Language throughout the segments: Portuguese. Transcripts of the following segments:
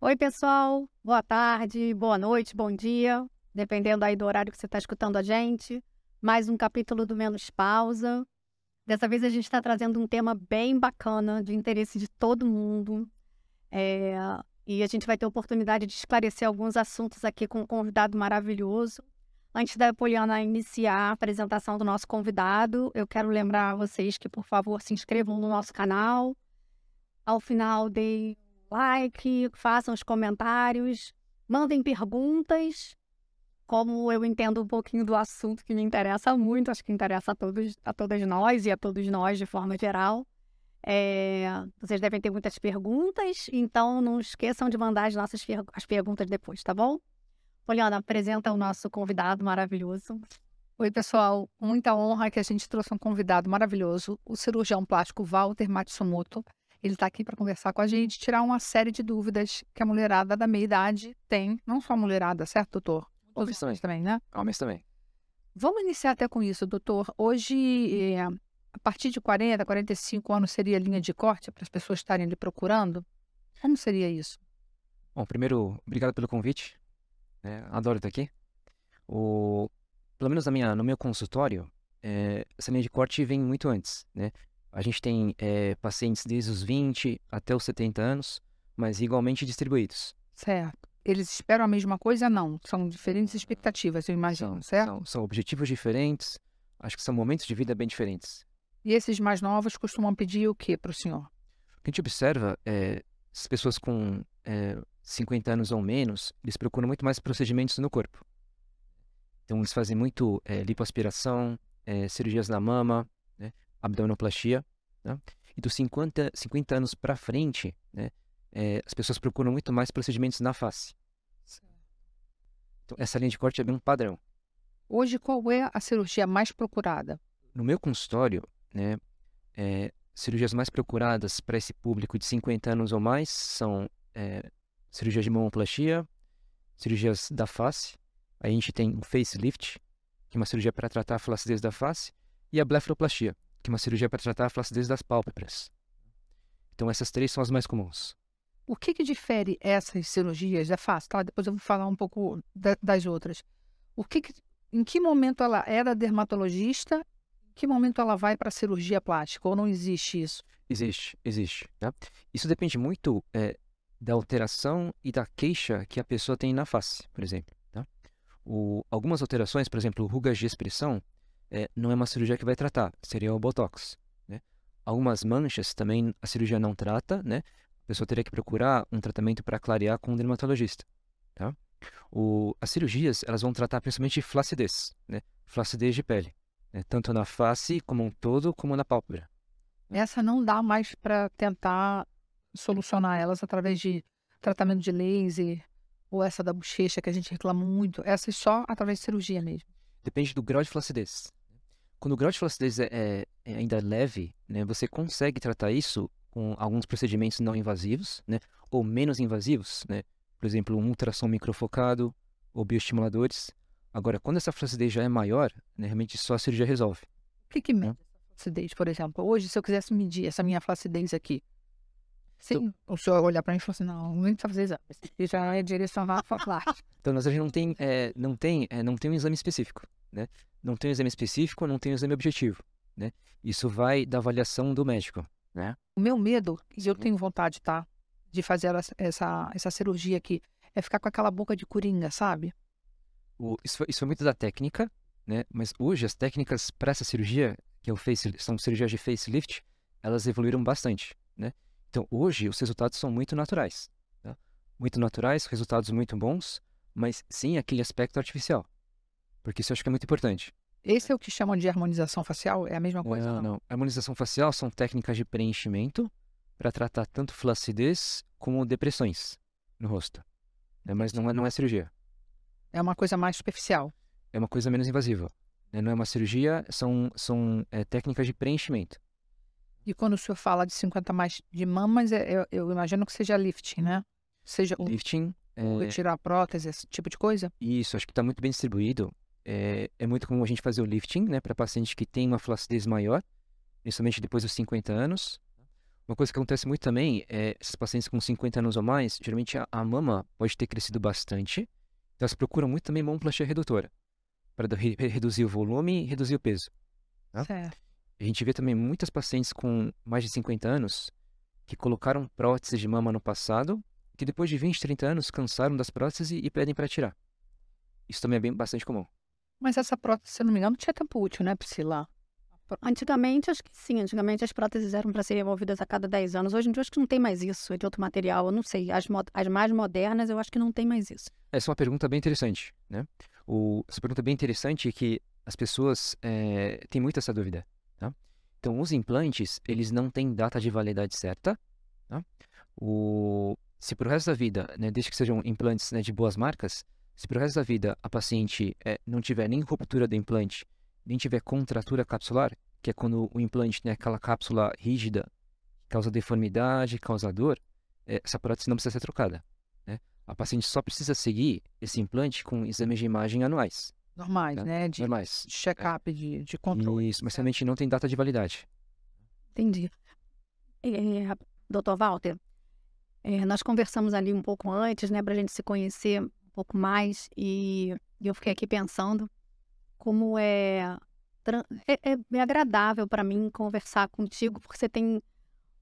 Oi, pessoal. Boa tarde, boa noite, bom dia, dependendo aí do horário que você está escutando a gente. Mais um capítulo do Menos Pausa. Dessa vez a gente está trazendo um tema bem bacana, de interesse de todo mundo. É, e a gente vai ter oportunidade de esclarecer alguns assuntos aqui com um convidado maravilhoso. Antes da Poliana iniciar a apresentação do nosso convidado, eu quero lembrar a vocês que, por favor, se inscrevam no nosso canal. Ao final, deem like, façam os comentários, mandem perguntas. Como eu entendo um pouquinho do assunto que me interessa muito, acho que interessa a, todos, a todas nós e a todos nós de forma geral. É, vocês devem ter muitas perguntas, então não esqueçam de mandar as nossas as perguntas depois, tá bom? Poliana, apresenta o nosso convidado maravilhoso. Oi, pessoal. Muita honra que a gente trouxe um convidado maravilhoso, o cirurgião plástico Walter Matsumoto. Ele está aqui para conversar com a gente, tirar uma série de dúvidas que a mulherada da meia idade tem. Não só a mulherada, certo, doutor? Homens também. também, né? Homens também. Vamos iniciar até com isso, doutor. Hoje, é, a partir de 40, 45 anos seria linha de corte para as pessoas estarem lhe procurando? Como seria isso? Bom, primeiro, obrigado pelo convite. Né? Adoro estar aqui. O, pelo menos na minha, no meu consultório, é, essa linha de corte vem muito antes, né? A gente tem é, pacientes desde os 20 até os 70 anos, mas igualmente distribuídos. Certo. Eles esperam a mesma coisa? Não. São diferentes expectativas, eu imagino, São, certo? são, são objetivos diferentes, acho que são momentos de vida bem diferentes. E esses mais novos costumam pedir o que para o senhor? O que a gente observa é as pessoas com é, 50 anos ou menos, eles procuram muito mais procedimentos no corpo. Então, eles fazem muito é, lipoaspiração, é, cirurgias na mama, né, abdominoplastia. Né? E dos 50, 50 anos para frente, né, é, as pessoas procuram muito mais procedimentos na face. Então, essa linha de corte é bem um padrão. Hoje, qual é a cirurgia mais procurada? No meu consultório, né, cirurgias mais procuradas para esse público de 50 anos ou mais são cirurgias de mamoplastia, cirurgias da face. Aí a gente tem o facelift, que é uma cirurgia para tratar a flacidez da face, e a blefaroplastia, que é uma cirurgia para tratar a flacidez das pálpebras. Então essas três são as mais comuns. O que, que difere essas cirurgias? É fácil, tá? Depois eu vou falar um pouco da, das outras. O que, que em que momento ela era dermatologista? Em que momento ela vai para a cirurgia plástica? Ou não existe isso? Existe, existe. Tá? Isso depende muito é, da alteração e da queixa que a pessoa tem na face, por exemplo. Tá? O, algumas alterações, por exemplo, rugas de expressão, é, não é uma cirurgia que vai tratar, seria o Botox. Né? Algumas manchas também a cirurgia não trata, né? a pessoa teria que procurar um tratamento para clarear com um dermatologista. Tá? O, as cirurgias elas vão tratar principalmente flacidez, né? flacidez de pele, né? tanto na face como um todo, como na pálpebra. Essa não dá mais para tentar solucionar elas através de tratamento de laser ou essa da bochecha que a gente reclama muito. Essa é só através de cirurgia mesmo. Depende do grau de flacidez. Quando o grau de flacidez é, é, é ainda leve, né, você consegue tratar isso com alguns procedimentos não invasivos, né, ou menos invasivos, né, por exemplo, um ultrassom microfocado ou bioestimuladores. Agora, quando essa flacidez já é maior, né, realmente só a cirurgia resolve. O que, que mede essa flacidez, por exemplo? Hoje, se eu quisesse medir essa minha flacidez aqui, Sim, o senhor olhar para mim e falar assim, não, não precisa fazer exame. Isso já é direcionado para plástica. Então, nós não tem, é, não tem, é, não tem um exame específico, né? Não tem um exame específico, não tem um exame objetivo, né? Isso vai da avaliação do médico, né? O meu medo, e eu tenho vontade, tá? De fazer essa, essa cirurgia aqui, é ficar com aquela boca de coringa, sabe? O, isso, foi, isso foi muito da técnica, né? Mas hoje as técnicas para essa cirurgia, que é o face, são cirurgias de facelift, elas evoluíram bastante, né? Então, hoje, os resultados são muito naturais. Tá? Muito naturais, resultados muito bons, mas sem aquele aspecto artificial. Porque isso eu acho que é muito importante. Esse é o que chamam de harmonização facial? É a mesma coisa? Não, não. não. Harmonização facial são técnicas de preenchimento para tratar tanto flacidez como depressões no rosto. Né? Mas não é, não é cirurgia. É uma coisa mais superficial. É uma coisa menos invasiva. Né? Não é uma cirurgia, são, são é, técnicas de preenchimento. E quando o senhor fala de 50 mais de mamas, é, eu, eu imagino que seja lifting, né? Seja o Lifting. É... retirar a prótese, esse tipo de coisa? Isso, acho que está muito bem distribuído. É, é muito comum a gente fazer o lifting, né, para paciente que tem uma flacidez maior, principalmente depois dos 50 anos. Uma coisa que acontece muito também é esses pacientes com 50 anos ou mais, geralmente a, a mama pode ter crescido bastante, então elas procuram muito também mamoplastia redutora, para re- reduzir o volume e reduzir o peso. Tá? Certo. A gente vê também muitas pacientes com mais de 50 anos que colocaram próteses de mama no passado, que depois de 20, 30 anos cansaram das próteses e, e pedem para tirar. Isso também é bem bastante comum. Mas essa prótese, se eu não me engano, tinha tempo útil, né, Priscila? Antigamente, acho que sim. Antigamente as próteses eram para serem removidas a cada 10 anos. Hoje em dia, acho que não tem mais isso. É de outro material. Eu não sei. As, mo- as mais modernas, eu acho que não tem mais isso. Essa é uma pergunta bem interessante, né? O, essa pergunta é bem interessante que as pessoas eh, têm muito essa dúvida, tá? Então, os implantes, eles não têm data de validade certa, tá? O, se pro resto da vida, né, desde que sejam implantes né, de boas marcas, se pro resto da vida a paciente eh, não tiver nem ruptura do implante, nem tiver contratura capsular, que é quando o implante tem aquela cápsula rígida, causa deformidade, causa dor, eh, essa prótese não precisa ser trocada. A paciente só precisa seguir esse implante com exames de imagem anuais, Normais, Né? né? De, normais. check-up, de, de controle. Isso, mas realmente não tem data de validade. Entendi. É, doutor Walter, é, nós conversamos ali um pouco antes, né, para a gente se conhecer um pouco mais, e, e eu fiquei aqui pensando como é, é, é- é agradável para mim conversar contigo, porque você tem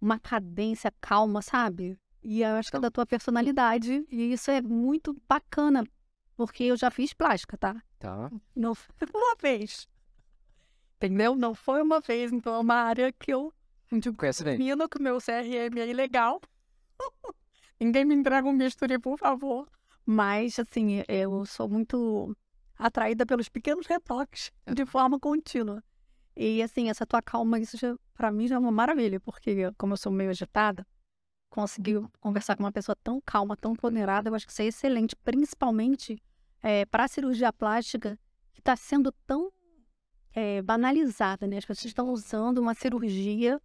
uma cadência calma, sabe? E eu acho que é da tua personalidade, e isso é muito bacana, porque eu já fiz plástica, tá? Tá. Não foi uma vez. Entendeu? Não foi uma vez, então é uma área que eu Conhece bem. Termino que o meu CRM é ilegal. Ninguém me entrega um bisturi, por favor. Mas, assim, eu sou muito atraída pelos pequenos retoques de forma contínua. E, assim, essa tua calma, isso já, pra mim já é uma maravilha, porque, como eu sou meio agitada, conseguir conversar com uma pessoa tão calma, tão ponderada, eu acho que isso é excelente, principalmente para a cirurgia plástica, que está sendo tão eh, banalizada, né? As pessoas estão usando uma cirurgia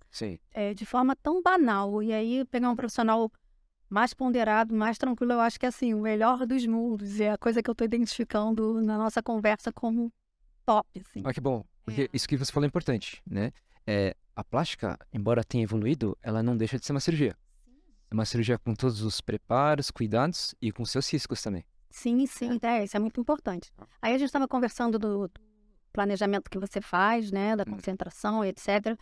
é, de forma tão banal. E aí, pegar um profissional mais ponderado, mais tranquilo, eu acho que é assim, o melhor dos mundos. É a coisa que eu estou identificando na nossa conversa como top, assim. Ah, que bom. Porque É. isso que você falou é importante, né? É, a plástica, embora tenha evoluído, ela não deixa de ser uma cirurgia. É uma cirurgia com todos os preparos, cuidados e com seus riscos também. Sim, sim, é, isso é muito importante. Aí a gente estava conversando do, do planejamento que você faz, né, da Hum. concentração, etc.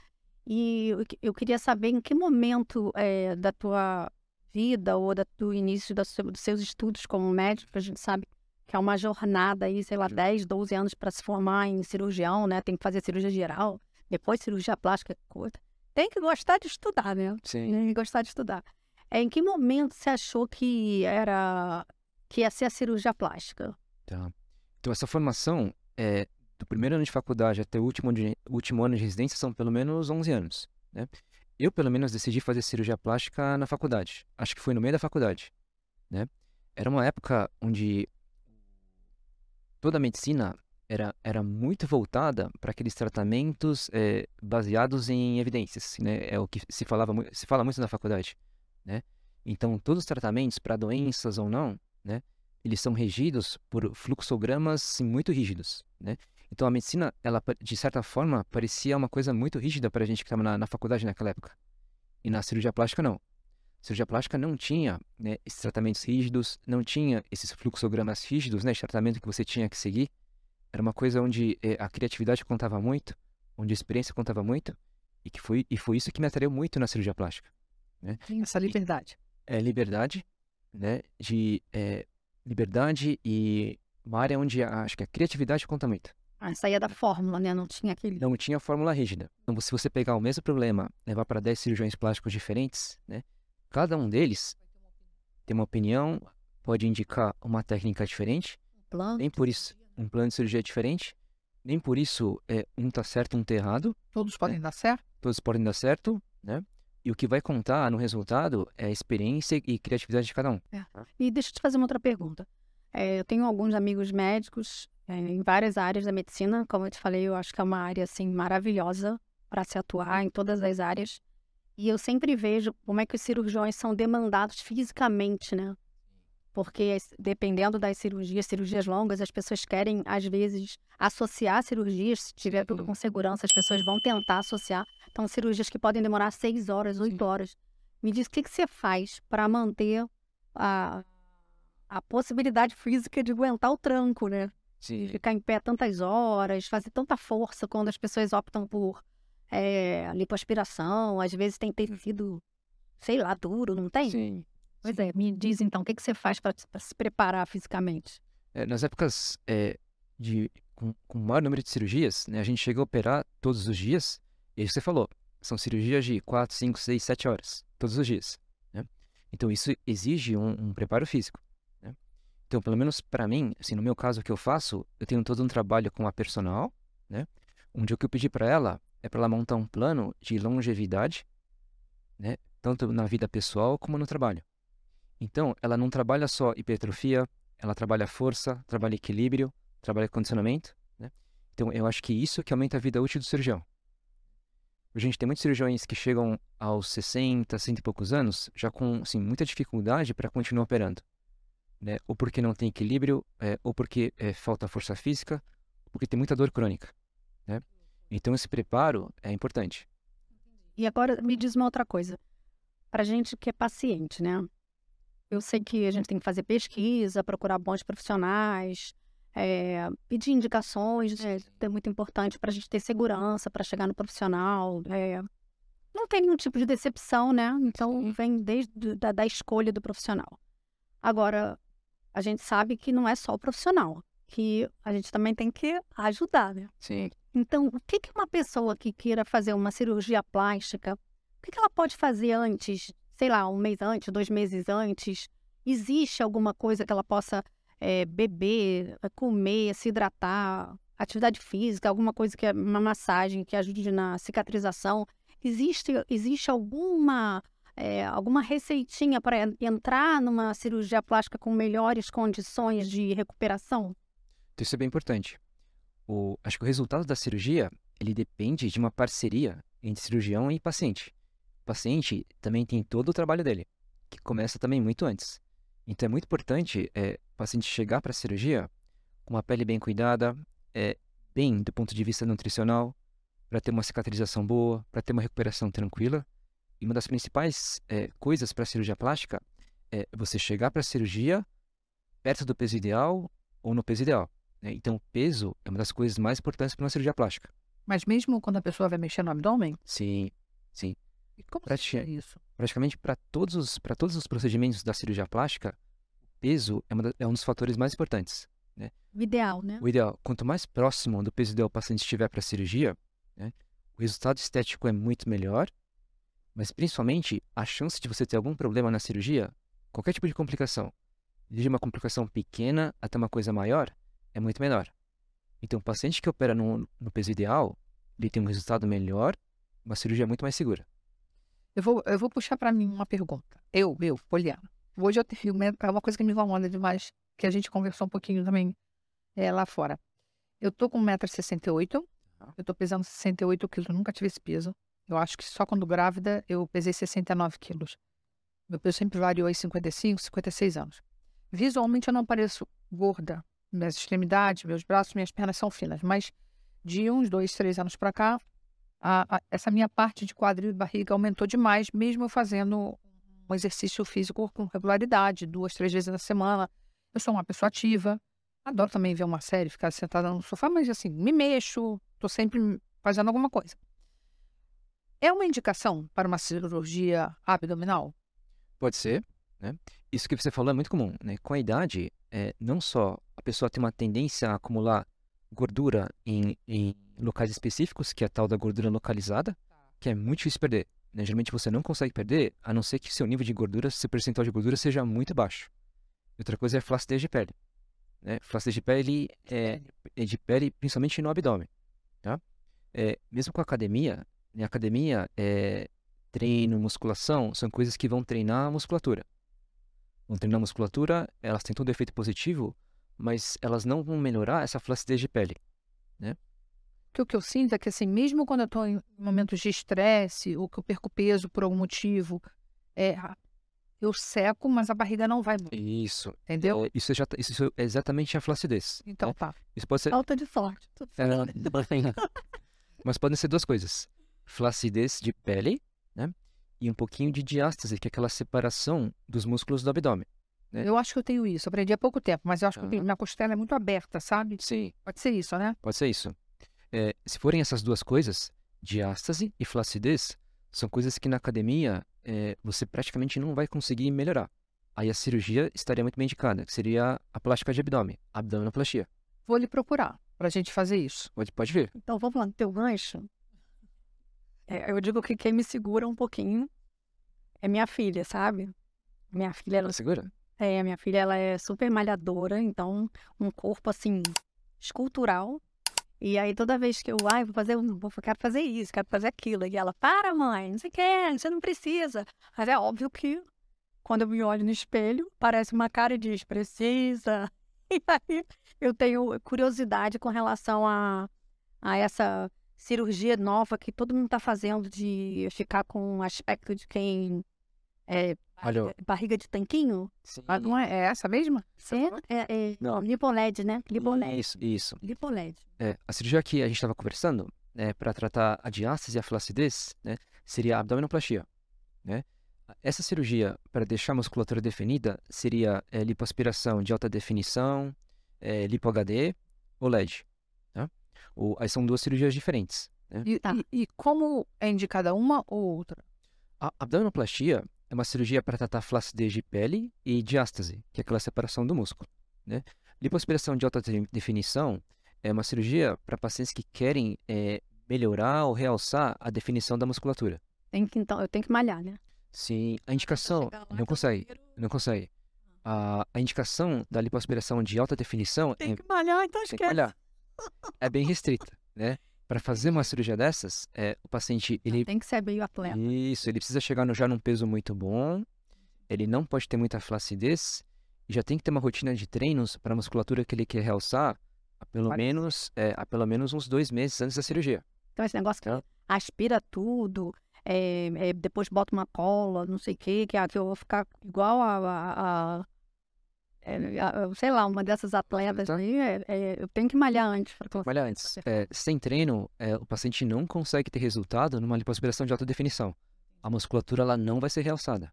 E eu, que- eu queria saber em que momento é, da tua vida ou da, do início da dos seus estudos como médico, a gente sabe que é uma jornada aí, sei lá, 10, 12 anos para se formar em cirurgião, né? Tem que fazer cirurgia geral, depois cirurgia plástica, coisa. Tem que gostar de estudar, né? Sim. Tem que gostar de estudar. É, em que momento você achou que era que ia ser a cirurgia plástica? Tá. Então, essa formação, é, do primeiro ano de faculdade até o último, de- último ano de residência, são pelo menos 11 anos, né? Eu, pelo menos, decidi fazer cirurgia plástica na faculdade. Acho que foi no meio da faculdade, né? Era uma época onde toda a medicina era, era muito voltada para aqueles tratamentos é, baseados em evidências, né? É o que se falava, se fala muito na faculdade, né? Então, todos os tratamentos para doenças ou não, né? Eles são regidos por fluxogramas muito rígidos, né? Então, a medicina, ela, de certa forma, parecia uma coisa muito rígida para a gente que estava na, na faculdade naquela época. E na cirurgia plástica, não. A cirurgia plástica não tinha né, esses tratamentos rígidos, não tinha esses fluxogramas rígidos, né, de tratamento que você tinha que seguir. Era uma coisa onde eh, a criatividade contava muito, onde a experiência contava muito, e que foi, e foi isso que me atraiu muito na cirurgia plástica. Tem essa liberdade. É liberdade, né, de eh, liberdade e uma área onde a- acho que a criatividade conta muito. Ah, saía da fórmula, né? Não tinha aquele. não tinha fórmula rígida. Então, se você pegar o mesmo problema, levar para 10 cirurgiões plásticos diferentes, né? Cada um deles tem uma opinião, pode indicar uma técnica diferente, plano. nem por isso um plano de cirurgia diferente, nem por isso é, um tá certo, um tá errado, Todos podem dar certo? todos podem dar certo, né? E o que vai contar no resultado é a experiência e criatividade de cada um. E deixa eu te fazer uma outra pergunta. É, eu tenho alguns amigos médicos é, em várias áreas da medicina. Como eu te falei, eu acho que é uma área assim maravilhosa para se atuar em todas as áreas. E eu sempre vejo como é que os cirurgiões são demandados fisicamente, né? Porque dependendo das cirurgias, cirurgias longas, as pessoas querem, às vezes, associar cirurgias, se tiver tudo com segurança, as pessoas vão tentar associar. Então, cirurgias que podem demorar seis horas, oito horas. Me diz o que, que você faz para manter a, a possibilidade física de aguentar o tranco, né? Sim. ficar em pé tantas horas, fazer tanta força quando as pessoas optam por é, lipoaspiração, às vezes tem tecido, sei lá, duro, não tem? Sim. Pois é, me diz então, o que, que você faz para se preparar fisicamente? É, nas épocas é, de com, com maior número de cirurgias, né, a gente chega a operar todos os dias, e aí você falou, são cirurgias de 4, 5, 6, 7 horas, todos os dias. né? Então isso exige um, um preparo físico. né? Então, pelo menos para mim, assim, no meu caso, o que eu faço, eu tenho todo um trabalho com a personal, né? onde o que eu pedi para ela é para ela montar um plano de longevidade, né? tanto na vida pessoal como no trabalho. Então, ela não trabalha só hipertrofia, ela trabalha força, trabalha equilíbrio, trabalha condicionamento, né? Então, eu acho que isso que aumenta a vida útil do cirurgião. A gente tem muitos cirurgiões que chegam aos 60, 60 e poucos anos, já com assim, muita dificuldade para continuar operando. Né? Ou porque não tem equilíbrio, é, ou porque é, falta força física, ou porque tem muita dor crônica. Né? Então, esse preparo é importante. E agora me diz uma outra coisa. Para gente que é paciente, né? Eu sei que a gente tem que fazer pesquisa, procurar bons profissionais, é, pedir indicações, né? É muito importante para a gente ter segurança para chegar no profissional. é. Não tem nenhum tipo de decepção, né? Então vem desde da, da escolha do profissional. Agora, a gente sabe que não é só o profissional, que a gente também tem que ajudar, né? Sim. Então, o que, que uma pessoa que queira fazer uma cirurgia plástica, o que, que ela pode fazer antes, sei lá, um mês antes, dois meses antes? Existe alguma coisa que ela possa eh, beber, comer, se hidratar, atividade física, alguma coisa que é uma massagem que ajude na cicatrização? Existe, existe alguma eh, alguma receitinha para entrar numa cirurgia plástica com melhores condições de recuperação? Então, isso é bem importante. O, acho que o resultado da cirurgia, ele depende de uma parceria entre cirurgião e paciente. O paciente também tem todo o trabalho dele, que começa também muito antes. Então, é muito importante é, o paciente chegar para a cirurgia com uma pele bem cuidada, é, bem do ponto de vista nutricional, para ter uma cicatrização boa, para ter uma recuperação tranquila. E uma das principais é, coisas para a cirurgia plástica é você chegar para a cirurgia perto do peso ideal ou no peso ideal. né? Então, o peso é uma das coisas mais importantes para uma cirurgia plástica. Mas mesmo quando a pessoa vai mexer no abdômen, Sim, sim. E como Pra se ti- é isso? Praticamente para todos, os- todos os procedimentos da cirurgia plástica, o peso é, da- é um dos fatores mais importantes. O ideal, né? O ideal, quanto mais próximo do peso ideal o paciente estiver para a cirurgia, né, o resultado estético é muito melhor, mas principalmente a chance de você ter algum problema na cirurgia, qualquer tipo de complicação, desde uma complicação pequena até uma coisa maior, é muito menor. Então, o paciente que opera no, no peso ideal, ele tem um resultado melhor, uma cirurgia muito mais segura. Eu vou, eu vou puxar para mim uma pergunta. Eu, eu, Poliana. Hoje eu tenho uma- é uma coisa que me incomoda demais, que a gente conversou um pouquinho também é, lá fora. Eu tô com 1,68m, eu tô pesando 68 quilos, nunca tive esse peso. Eu acho que só quando grávida eu pesei 69 quilos. Meu peso sempre variou em 55, 56 anos. Visualmente eu não pareço gorda. Minhas extremidades, meus braços, minhas pernas são finas, mas de uns dois, três anos para cá, a- a- essa minha parte de quadril e barriga aumentou demais, mesmo eu fazendo um exercício físico com regularidade, duas, três vezes na semana. Eu sou uma pessoa ativa, adoro também ver uma série, ficar sentada no sofá, mas assim, me mexo, tô sempre fazendo alguma coisa. É uma indicação para uma cirurgia abdominal? Pode ser, né? Isso que você falou é muito comum, né? Com a idade, é, não só a pessoa tem uma tendência a acumular gordura em, em locais específicos, que é a tal da gordura localizada, que é muito difícil perder. né? Geralmente você não consegue perder, a não ser que seu nível de gordura, seu percentual de gordura seja muito baixo. Outra coisa é flacidez de pele. Né? Flacidez de pele é, é de pele principalmente no abdômen. Tá? É, mesmo com a academia, né? academia é, treino, musculação, são coisas que vão treinar a musculatura. Vão treinar a musculatura, elas têm todo efeito positivo, mas elas não vão melhorar essa flacidez de pele. Porque o que eu sinto é que, assim, mesmo quando eu estou em momentos de estresse ou que eu perco peso por algum motivo, é, a- eu seco, mas a barriga não vai muito. Isso. Entendeu? É, Isso, já, tá- isso é exatamente a flacidez. Então né? tá. Isso pode ser. Falta de sorte. É, Mas podem ser duas coisas: flacidez de pele, né? E um pouquinho de diástase, que é aquela separação dos músculos do abdômen. É. Eu acho que eu tenho isso. Aprendi há pouco tempo, mas eu acho que eu tenho- Aham. minha costela é muito aberta, sabe? Sim, Pode ser isso, né? pode ser isso. É, se forem essas duas coisas, diástase e flacidez, são coisas que na academia é, você praticamente não vai conseguir melhorar. Aí a cirurgia estaria muito bem indicada, que seria a plástica de abdômen, abdominoplastia. Vou lhe procurar pra gente fazer isso. Pode, pode ver. Então, vamos lá no teu gancho. É, eu digo que quem me segura um pouquinho é minha filha, sabe? Minha filha, ela, Segura? É, minha filha, ela é super malhadora, então um corpo assim escultural. E aí toda vez que eu, ai, vou fazer, vou, quero fazer isso, quero fazer aquilo, e ela, para, mãe, não sei o que, você não precisa. Mas é óbvio que quando eu me olho no espelho, parece uma cara e diz, precisa. E aí eu tenho curiosidade com relação a, a essa cirurgia nova que todo mundo está fazendo de ficar com o aspecto de quem é Olha, barriga, barriga de tanquinho. Sim. Ah, não é, é essa mesma? É, é, é Não. lipoled, né? Lipoled. Isso, isso. Lipoled. É, a cirurgia que a gente estava conversando, né, para tratar a diástase e a flacidez, né, seria a abdominoplastia, né? Essa cirurgia, para deixar a musculatura definida, seria é, lipoaspiração de alta definição, é, lipo HD ou LED, tá? O, aí são duas cirurgias diferentes. E, Tá. e- e como é indicada uma ou outra? A abdominoplastia é uma cirurgia para tratar flacidez de pele e diástase, que é aquela separação do músculo, né? Lipoaspiração de alta de- definição é uma cirurgia para pacientes que querem é, melhorar ou realçar a definição da musculatura. Tem que, então, eu tenho que malhar, né? Sim, a indicação não consegue, não consegue. A, a indicação da lipoaspiração de alta definição é, Tem que malhar, então tem que esquece. olhar. É bem restrita, né? Para fazer uma cirurgia dessas, é, o paciente ele Tem que ser meio atleta. isso, ele precisa chegar no, já num peso muito bom, ele não pode ter muita flacidez e já tem que ter uma rotina de treinos para a musculatura que ele quer realçar há pelo Parece. menos, é, há pelo menos uns dois meses antes da cirurgia. Então, esse negócio que Tá. aspira tudo, é, é, depois bota uma cola, não sei o quê, que, a- que eu vou ficar igual a, a- é, a- sei lá, uma dessas atletas Tá. aí, é- é, eu tenho que malhar antes. pra Olha antes, é, sem treino, é, o paciente não consegue ter resultado numa lipoaspiração de alta definição. A musculatura ela não vai ser realçada.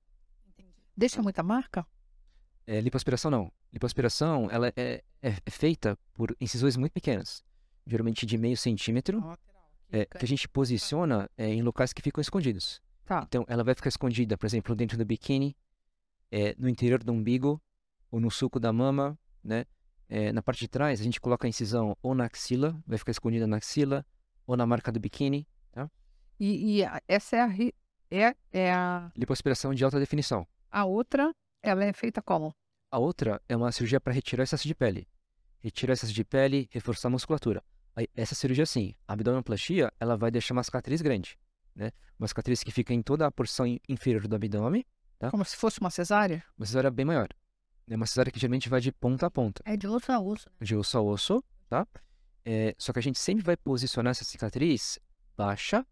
Deixa muita marca? É, lipoaspiração não. Lipoaspiração ela é, é- é feita por incisões muito pequenas, geralmente de meio centímetro, é, que a gente posiciona é, em locais que ficam escondidos. Tá. Então, ela vai ficar escondida, por exemplo, dentro do biquíni, é, no interior do umbigo, ou no suco da mama, né? É, na parte de trás, a gente coloca a incisão ou na axila, vai ficar escondida na axila, ou na marca do biquíni. E, e a- essa é a, é, é a, Lipoaspiração de alta definição. a outra, ela é feita como? A outra é uma cirurgia para retirar excesso de pele. Retirar excesso de pele, reforçar a musculatura. Aí, essa cirurgia, sim, a abdominoplastia, ela vai deixar uma cicatriz grande, né? Uma cicatriz que fica em toda a porção in- inferior do abdômen, Tá. Como se fosse uma cesárea? uma cesárea bem maior. É uma cesárea que geralmente vai de ponta a ponta. É de osso a osso. de osso a osso, tá? É, só que a gente sempre vai posicionar essa cicatriz baixa,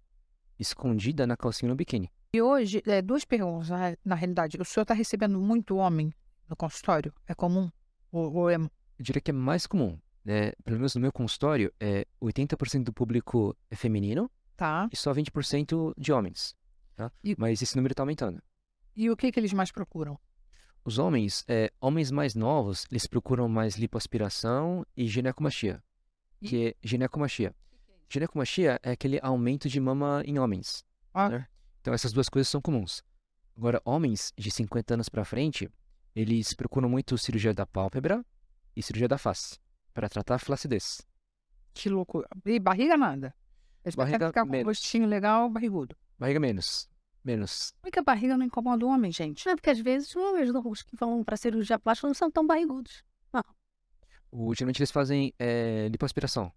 escondida na calcinha no biquíni. E hoje, é, duas perguntas, na, na realidade. O senhor está recebendo muito homem no consultório? É comum? Ou, ou é... Eu diria que é mais comum, né? Pelo menos no meu consultório, é 80% do público é feminino Tá. e só 20% de homens, tá? E- Mas esse número está aumentando. E o que, que eles mais procuram? Os homens, é, homens mais novos, eles procuram mais lipoaspiração e ginecomastia, que é ginecomastia. Ginecomastia é aquele aumento de mama em homens. Ah. né? Então essas duas coisas são comuns. Agora, homens de 50 anos para frente, eles procuram muito cirurgia da pálpebra e cirurgia da face para tratar a flacidez. Que loucura. E barriga nada? Eles Barriga ficar com um menos. rostinho legal, barrigudo. Barriga menos, menos. Por que a barriga não incomoda o homem, gente? Não, porque às vezes os homens que vão para cirurgia plástica não são tão barrigudos. O, geralmente eles fazem é, lipoaspiração.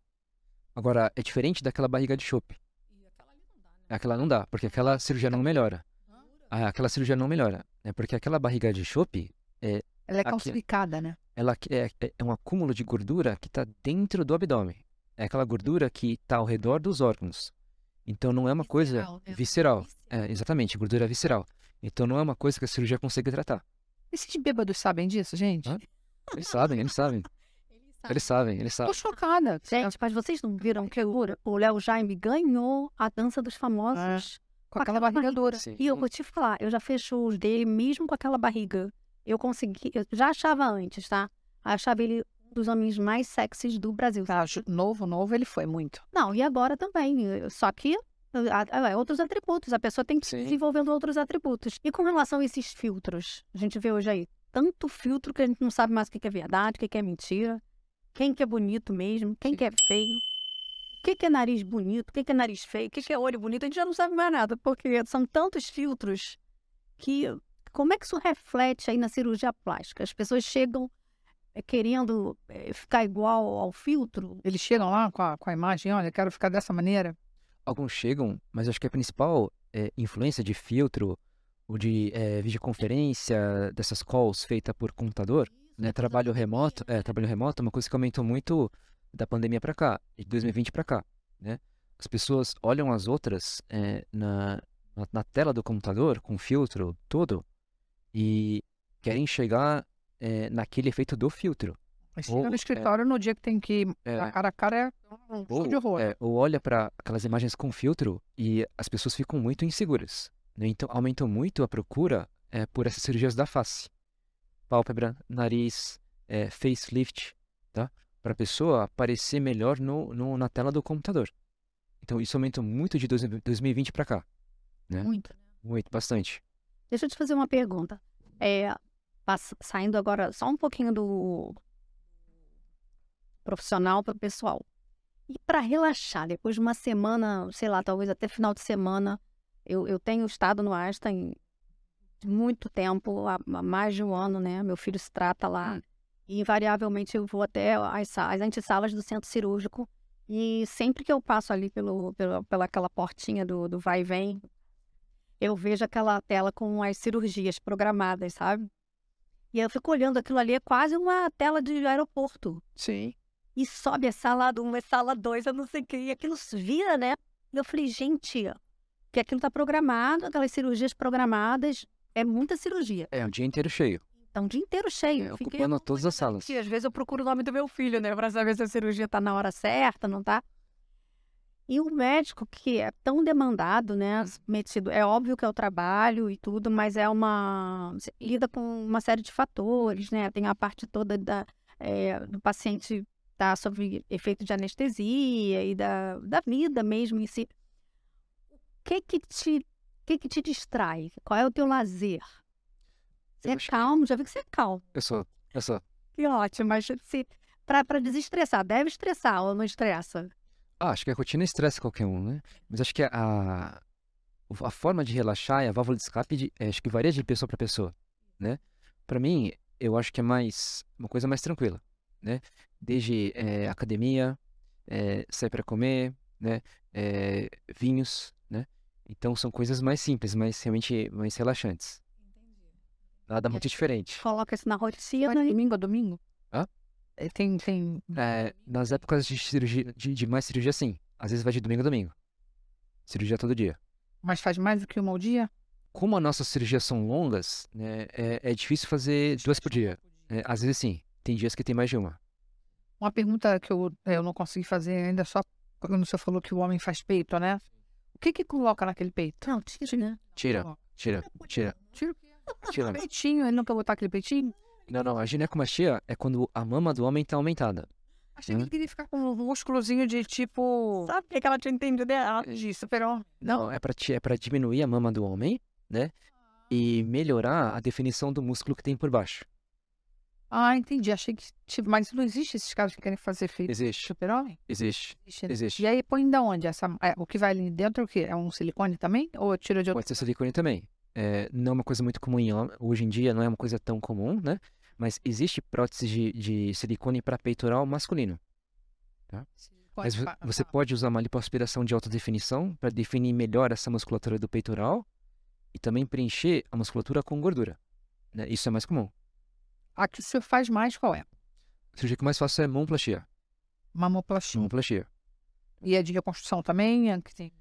Agora, é diferente daquela barriga de chope. Aquela não dá, porque aquela cirurgia não melhora. Ah, aquela cirurgia não melhora, né? Porque aquela barriga de chope, Ela é Aqui. calcificada, né? ela é, é- é um acúmulo de gordura que está dentro do abdômen. É aquela gordura que está ao redor dos órgãos. Então não é uma coisa Visceral, visceral. É, exatamente, gordura visceral. Então não é uma coisa que a cirurgia consegue tratar. Esses bêbados sabem disso, gente? Hã? Eles sabem, eles sabem. Eles sabem, eles sabem. Tô chocada. Gente, mas vocês não viram que o o Léo Jaime ganhou a dança dos famosos? com aquela barriga dura. Sim. E eu vou te falar, eu já fiz shows dele mesmo com aquela barriga. Eu consegui, eu já achava antes, tá? Achava ele dos homens mais sexys do Brasil. Ju- novo, novo, ele foi muito. Não, e agora também. eh, Só que a- outros atributos. A pessoa tem que Sim. desenvolvendo outros atributos. E com relação a esses filtros, a gente vê hoje aí tanto filtro que a gente não sabe mais o que é verdade, o que é mentira, quem que é bonito mesmo, quem Sim. que é feio. O que, que é nariz bonito? O que, que é nariz feio? O que, que é olho bonito? A gente já não sabe mais nada, porque são tantos filtros que. Como é que isso reflete aí na cirurgia plástica? As pessoas chegam querendo eh, ficar igual ao filtro. Eles chegam lá com a, com a imagem, olha, quero ficar dessa maneira. Alguns chegam, mas acho que a principal é, influência de filtro ou de é, videoconferência, dessas calls feitas por computador, né? Trabalho remoto, é, trabalho remoto é uma coisa que aumentou muito da pandemia para cá, de 2020 para cá, né? As pessoas olham as outras é, na, na, na tela do computador, com filtro, tudo, e querem chegar é, naquele efeito do filtro. Mas Ou, chega no escritório no dia que tem que ir É. cara a cara é um show Ou, de horror. é, ou olha para aquelas imagens com filtro e as pessoas ficam muito inseguras. né? Então aumentou muito a procura é, por essas cirurgias da face. Pálpebra, nariz, é, facelift, tá? Para a pessoa aparecer melhor no, no- na tela do computador. Então isso aumentou muito de 2000 2020 para cá. né? Muito. Muito, bastante. Deixa eu te fazer uma pergunta. É, saindo agora só um pouquinho do profissional para o pessoal. E para relaxar, depois de uma semana, sei lá, talvez até final de semana, eu, eu tenho estado no Einstein muito tempo, há, há mais de um ano, né? Meu filho se trata lá. E invariavelmente eu vou até as, as antessalas do centro cirúrgico. E sempre que eu passo ali pelo, pelo, pela aquela portinha do, do vai e vem, eu vejo aquela tela com as cirurgias programadas, sabe? E eu fico olhando aquilo ali, é quase uma tela de aeroporto. Sim. E sobe a sala 1, a sala 2, eu não sei o que. E aquilo vira, né? E eu falei, gente, que aquilo tá programado, aquelas cirurgias programadas, é muita cirurgia. É, o dia inteiro cheio. Então, o dia inteiro cheio. É, fiquei ocupando todas as salas. aqui, Às vezes eu procuro o nome do meu filho, né? Pra saber se a cirurgia tá na hora certa, não tá? E o médico, que é tão demandado, né? Metido, é óbvio que é o trabalho e tudo, mas é uma. lida com uma série de fatores, né? Tem a parte toda da, é, do paciente estar sob efeito de anestesia e da, da vida mesmo em si. O que que te, o que que te distrai? Qual é o teu lazer? Você é calmo, já vi que você é calmo. Eu sou, eu sou. Que ótimo, mas se, pra, pra desestressar, deve estressar ou não estressa? Ah, acho que a rotina estressa qualquer um, né? Mas acho que a, a forma de relaxar e a válvula de escape, de- eh, acho que varia de pessoa para pessoa, né? Para mim, eu acho que é mais uma coisa mais tranquila, né? Desde eh, academia, eh, sair para comer, né? Eh, vinhos, né? Então são coisas mais simples, mas realmente mais relaxantes. Nada muito diferente. Coloca isso na rotina domingo a domingo? Hã? É, Tem, tem. É, nas épocas de cirurgia, de, de mais cirurgia, sim. Às vezes vai de domingo a domingo. Cirurgia todo dia. Mas faz mais do que uma ao dia? como as nossas cirurgias são longas, né, é, é difícil fazer duas por dia. É, às vezes sim, tem dias que tem mais de uma. Uma pergunta que eu, eu não consegui fazer ainda, só quando você falou que o homem faz peito, né? O que que coloca naquele peito? Não, tira, né? Tira, tira, tira, Tira o quê? tira. Peitinho, ele nunca botar aquele peitinho? Não, não, a ginecomastia é quando a mama do homem tá aumentada. Achei que ele queria ficar com um músculozinho de tipo. Sabe o que que ela tinha entendido errado? De super-homem. Não, é pra, ti- é pra diminuir a mama do homem, né? E melhorar a definição do músculo que tem por baixo. Ah, entendi. Achei que. Tipo, mas não existe esses caras que querem fazer feito Existe, super-homem? existe, Existe, né? existe. E aí põe da onde? Essa, é, o que vai ali dentro é o quê? É um silicone também? Ou tira de outro? Pode ser silicone também. É, não é uma coisa muito comum hoje em dia, não é uma coisa tão comum, né? Mas existe prótese de, de silicone para peitoral masculino. Mas vo- pa- você pa- pode usar uma lipoaspiração de alta definição para definir melhor essa musculatura do peitoral e também preencher a musculatura com gordura. né? Isso é mais comum. A que o senhor faz mais qual é? A cirurgia que mais faço é mamoplastia. Mamoplastia. Mamoplastia. E é de reconstrução também? É que tem...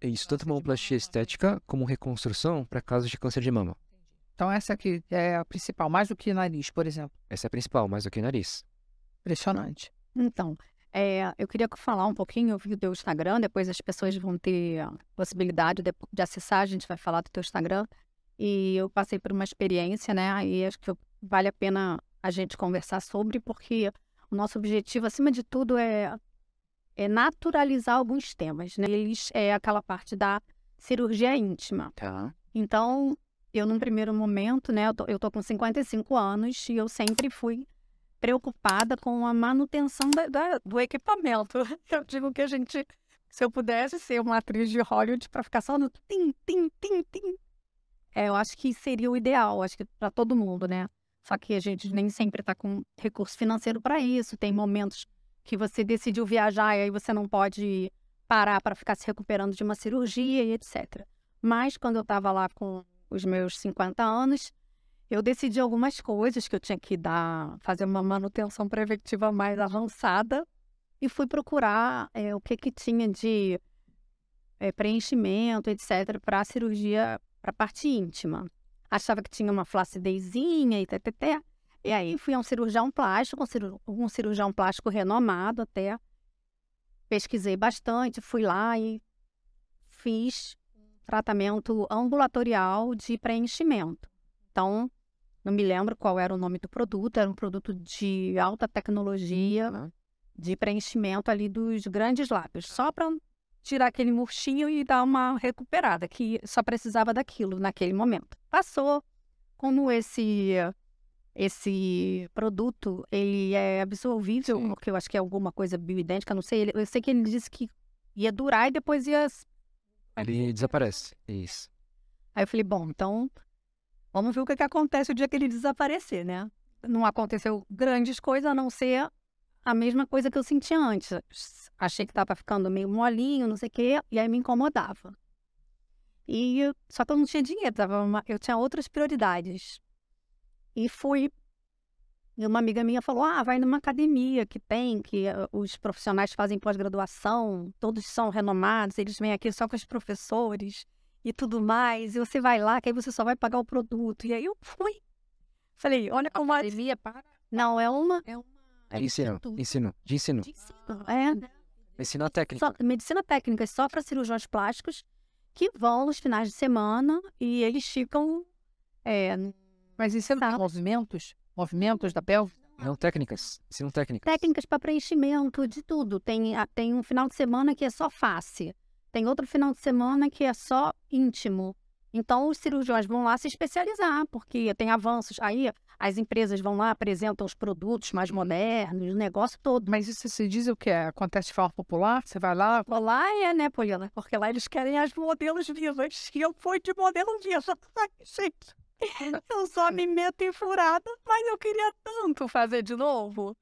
é isso, tanto mamoplastia estética como reconstrução para casos de câncer de mama. Então essa aqui é a principal, mais do que nariz, por exemplo. Essa é a principal, mais do que nariz. Impressionante. Então, é, eu queria falar um pouquinho, eu vi o teu Instagram, depois as pessoas vão ter a possibilidade de, de acessar, a gente vai falar do teu Instagram. E eu passei por uma experiência, né? E acho que vale a pena a gente conversar sobre, porque o nosso objetivo, acima de tudo, é, é naturalizar alguns temas, né? Eles é aquela parte da cirurgia íntima. Tá. Então, eu num primeiro momento, né? Eu tô, eu tô com 55 anos e eu sempre fui preocupada com a manutenção da, da, do equipamento. Eu digo que a gente, se eu pudesse ser uma atriz de Hollywood para ficar só no tim, tim, tim, tim, é, eu acho que seria o ideal, acho que para todo mundo, né? Só que a gente nem sempre está com recurso financeiro para isso. Tem momentos que você decidiu viajar e aí você não pode parar para ficar se recuperando de uma cirurgia e etc. Mas quando eu estava lá com os meus 50 anos, eu decidi algumas coisas que eu tinha que dar, fazer uma manutenção preventiva mais avançada e fui procurar é, o que, que tinha de é, preenchimento, etc., para a cirurgia, para a parte íntima. Achava que tinha uma flacidezinha e ttt. E aí fui a um cirurgião plástico, um cirurgião plástico renomado até. Pesquisei bastante, fui lá e fiz tratamento ambulatorial de preenchimento. Então, não me lembro qual era o nome do produto, era um produto de alta tecnologia uhum. de preenchimento ali dos grandes lábios, só para tirar aquele murchinho e dar uma recuperada, que só precisava daquilo naquele momento. Passou, como esse esse produto ele é absorvível, Sim. porque eu acho que é alguma coisa bioidêntica, não sei, eu sei que ele disse que ia durar e depois ia ele desaparece. Isso. Aí eu falei, bom, então Vamos ver o que, que acontece o dia que ele desaparecer, né? Não aconteceu grandes coisas, a não ser a mesma coisa que eu sentia antes. Achei que estava ficando meio molinho, não sei o quê, e aí me incomodava. E só que eu não tinha dinheiro, tava uma, eu tinha outras prioridades. E fui. E uma amiga minha falou: Ah, vai numa academia que tem, que uh, os profissionais fazem pós-graduação, todos são renomados, eles vêm aqui só com os professores e tudo mais, e você vai lá, que aí você só vai pagar o produto. E aí eu fui. Falei, olha como a academia para. Não, é uma. É uma. É ensino, ensino, de ensino. De ensino, é. Medicina técnica. Só, medicina técnica, só para cirurgiões plásticos que vão nos finais de semana e eles ficam. É, Mas ensino tá. movimentos? Movimentos da pelve? Não, técnicas. Ensino técnicas. Técnicas para preenchimento de tudo. Tem, tem um final de semana que é só face. Tem outro final de semana que é só íntimo. Então, os cirurgiões vão lá se especializar, porque tem avanços. Aí, as empresas vão lá, apresentam os produtos mais modernos, o negócio todo. Mas isso se diz o que? Acontece de forma popular? Você vai lá? Lá é, né, Poliana? Porque lá eles querem as modelos vivas. E eu fui de modelo viva. gente, eu só me meto em furada, mas eu queria tanto fazer de novo.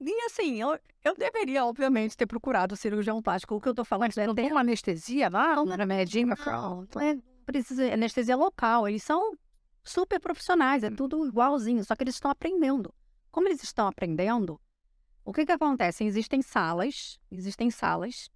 E assim, eu, eu deveria, obviamente, ter procurado o cirurgião plástico. O que eu tô falando é. Não tem uma anestesia lá? Não, remedinho? Não, não é, precisa anestesia local. Eles são super profissionais, é hum. tudo igualzinho, só que eles estão aprendendo. Como eles estão aprendendo, o que que acontece? Existem salas, existem salas,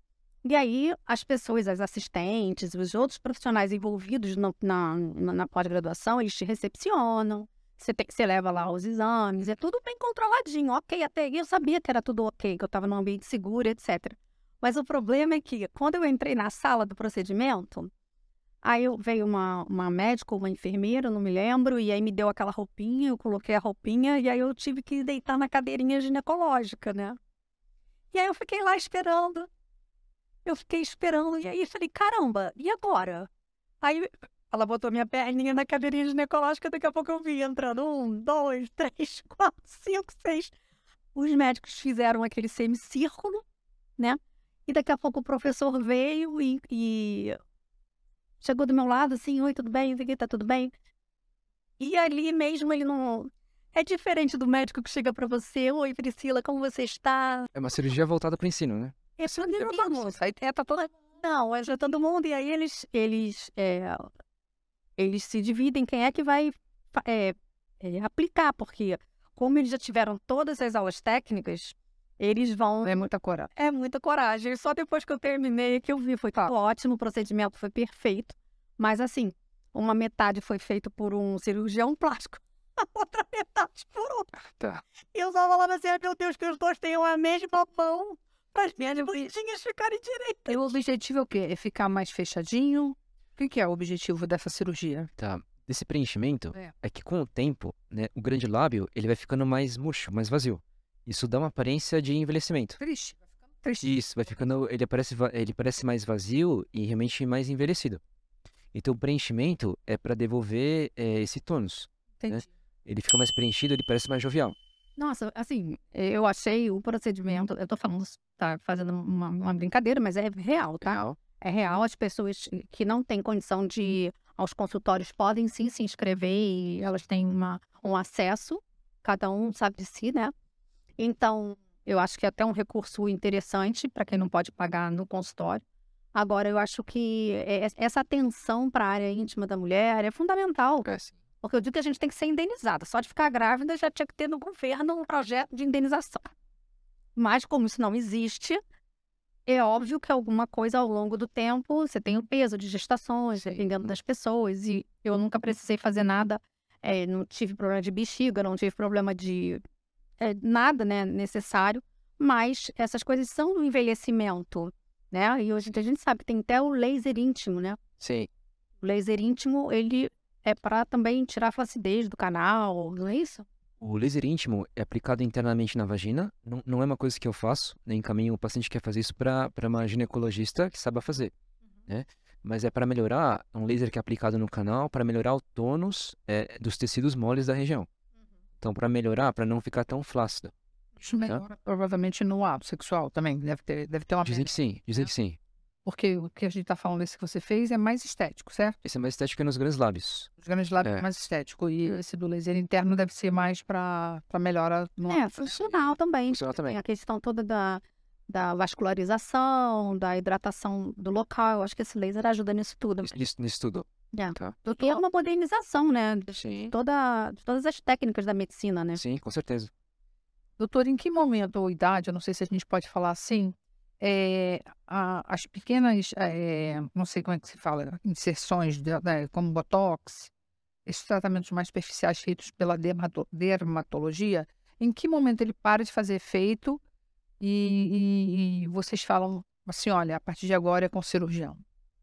e aí as pessoas, as assistentes, os outros profissionais envolvidos no, na, na, pós-graduação, eles te recepcionam, você, tem, você leva lá os exames, é tudo bem controladinho, ok. Até eu sabia que era tudo ok, que eu estava num ambiente seguro, etc. Mas o problema é que quando eu entrei na sala do procedimento, aí veio uma, uma médica, uma enfermeira, não me lembro, e aí me deu aquela roupinha, eu coloquei a roupinha, e aí eu tive que deitar na cadeirinha ginecológica, né? E aí eu fiquei lá esperando. Eu fiquei esperando, e aí falei, caramba, e agora? Aí ela botou minha perninha na cadeirinha ginecológica, daqui a pouco eu vi entrando um, dois, três, quatro, cinco, seis. Os médicos fizeram aquele semicírculo, né? E daqui a pouco o professor veio e, e chegou do meu lado assim, oi, tudo bem? Tá tudo bem? E ali mesmo ele não. É diferente do médico que chega para você, oi Priscila, como você está? É uma cirurgia voltada para o ensino, né? É para todo mundo. Aí tá toda... Não, é para todo mundo. E aí eles, eles é, eles se dividem quem é que vai é, é, aplicar, porque como eles já tiveram todas as aulas técnicas, eles vão. É muita coragem. É muita coragem. Só depois que eu terminei que eu vi, foi Tá. ótimo, o procedimento foi perfeito. Mas assim, uma metade foi feito por um cirurgião plástico, a outra metade por outro. Tá. E eu só falava assim, "Ai, meu Deus, que os dois tenham a mesma mão as minhas bundinhas ficarem direitas. E o objetivo é o quê? É ficar mais fechadinho? O que que é o objetivo dessa cirurgia? Tá. Desse preenchimento É. é. que com o tempo, né, o grande lábio ele vai ficando mais murcho, mais vazio. Isso dá uma aparência de envelhecimento. Triste. Triste. Isso, vai ficando, ele parece, va- ele parece mais vazio e realmente mais envelhecido. Então o preenchimento é para devolver eh, esse tônus. Entendi. Ele fica mais preenchido, ele parece mais jovial. Nossa, assim, eu achei o procedimento, eu tô falando, tá fazendo uma, uma brincadeira, mas é real, tá? Real. É real, as pessoas que não têm condição de ir aos consultórios podem sim se inscrever e elas têm uma, um acesso, cada um sabe de si, né? Então, eu acho que é até um recurso interessante para quem não pode pagar no consultório. Agora, eu acho que é- essa atenção para a área íntima da mulher é fundamental. É, sim. Porque eu digo que a gente tem que ser indenizada. Só de ficar grávida já tinha que ter no governo um projeto de indenização. Mas como isso não existe, é óbvio que alguma coisa ao longo do tempo, você tem o peso de gestações, dependendo das pessoas. E eu nunca precisei fazer nada, eh, não tive problema de bexiga, não tive problema de eh, nada né, necessário. Mas essas coisas são do envelhecimento, né? E hoje a gente sabe que tem até o laser íntimo, né? Sim. O laser íntimo, ele é para também tirar a flacidez do canal, não é isso? O laser íntimo é aplicado internamente na vagina. Não, não é uma coisa que eu faço, nem encaminho o paciente que quer fazer isso para uma ginecologista que saiba fazer. Né? Mas é para melhorar, é um laser que é aplicado no canal para melhorar o tônus eh, dos tecidos moles da região. Então, para melhorar, para não ficar tão flácido. Isso melhora provavelmente no ato sexual também. Deve ter, deve ter uma Dizem que sim, dizem que sim. Porque o que a gente está falando desse que você fez é mais estético, certo? Esse é mais estético que nos grandes lábios. Os grandes lábios É. é mais estético. E esse do laser interno deve ser mais para melhora no É, funcional também. Funciona Tem também. a questão toda da, da vascularização, da hidratação do local. Eu acho que esse laser ajuda nisso tudo. Nisso- Nisso, nisso tudo. É. Tá. E é uma modernização, né? De Sim. toda, de todas as técnicas da medicina, né? Sim, com certeza. Doutor, em que momento ou idade, eu não sei se a gente pode falar assim, é, a- as pequenas, é, não sei como é que se fala, inserções, de- né, como Botox, esses tratamentos mais superficiais feitos pela dermato- dermatologia, em que momento ele para de fazer efeito e, e- e vocês falam assim, olha, a partir de agora é com cirurgião.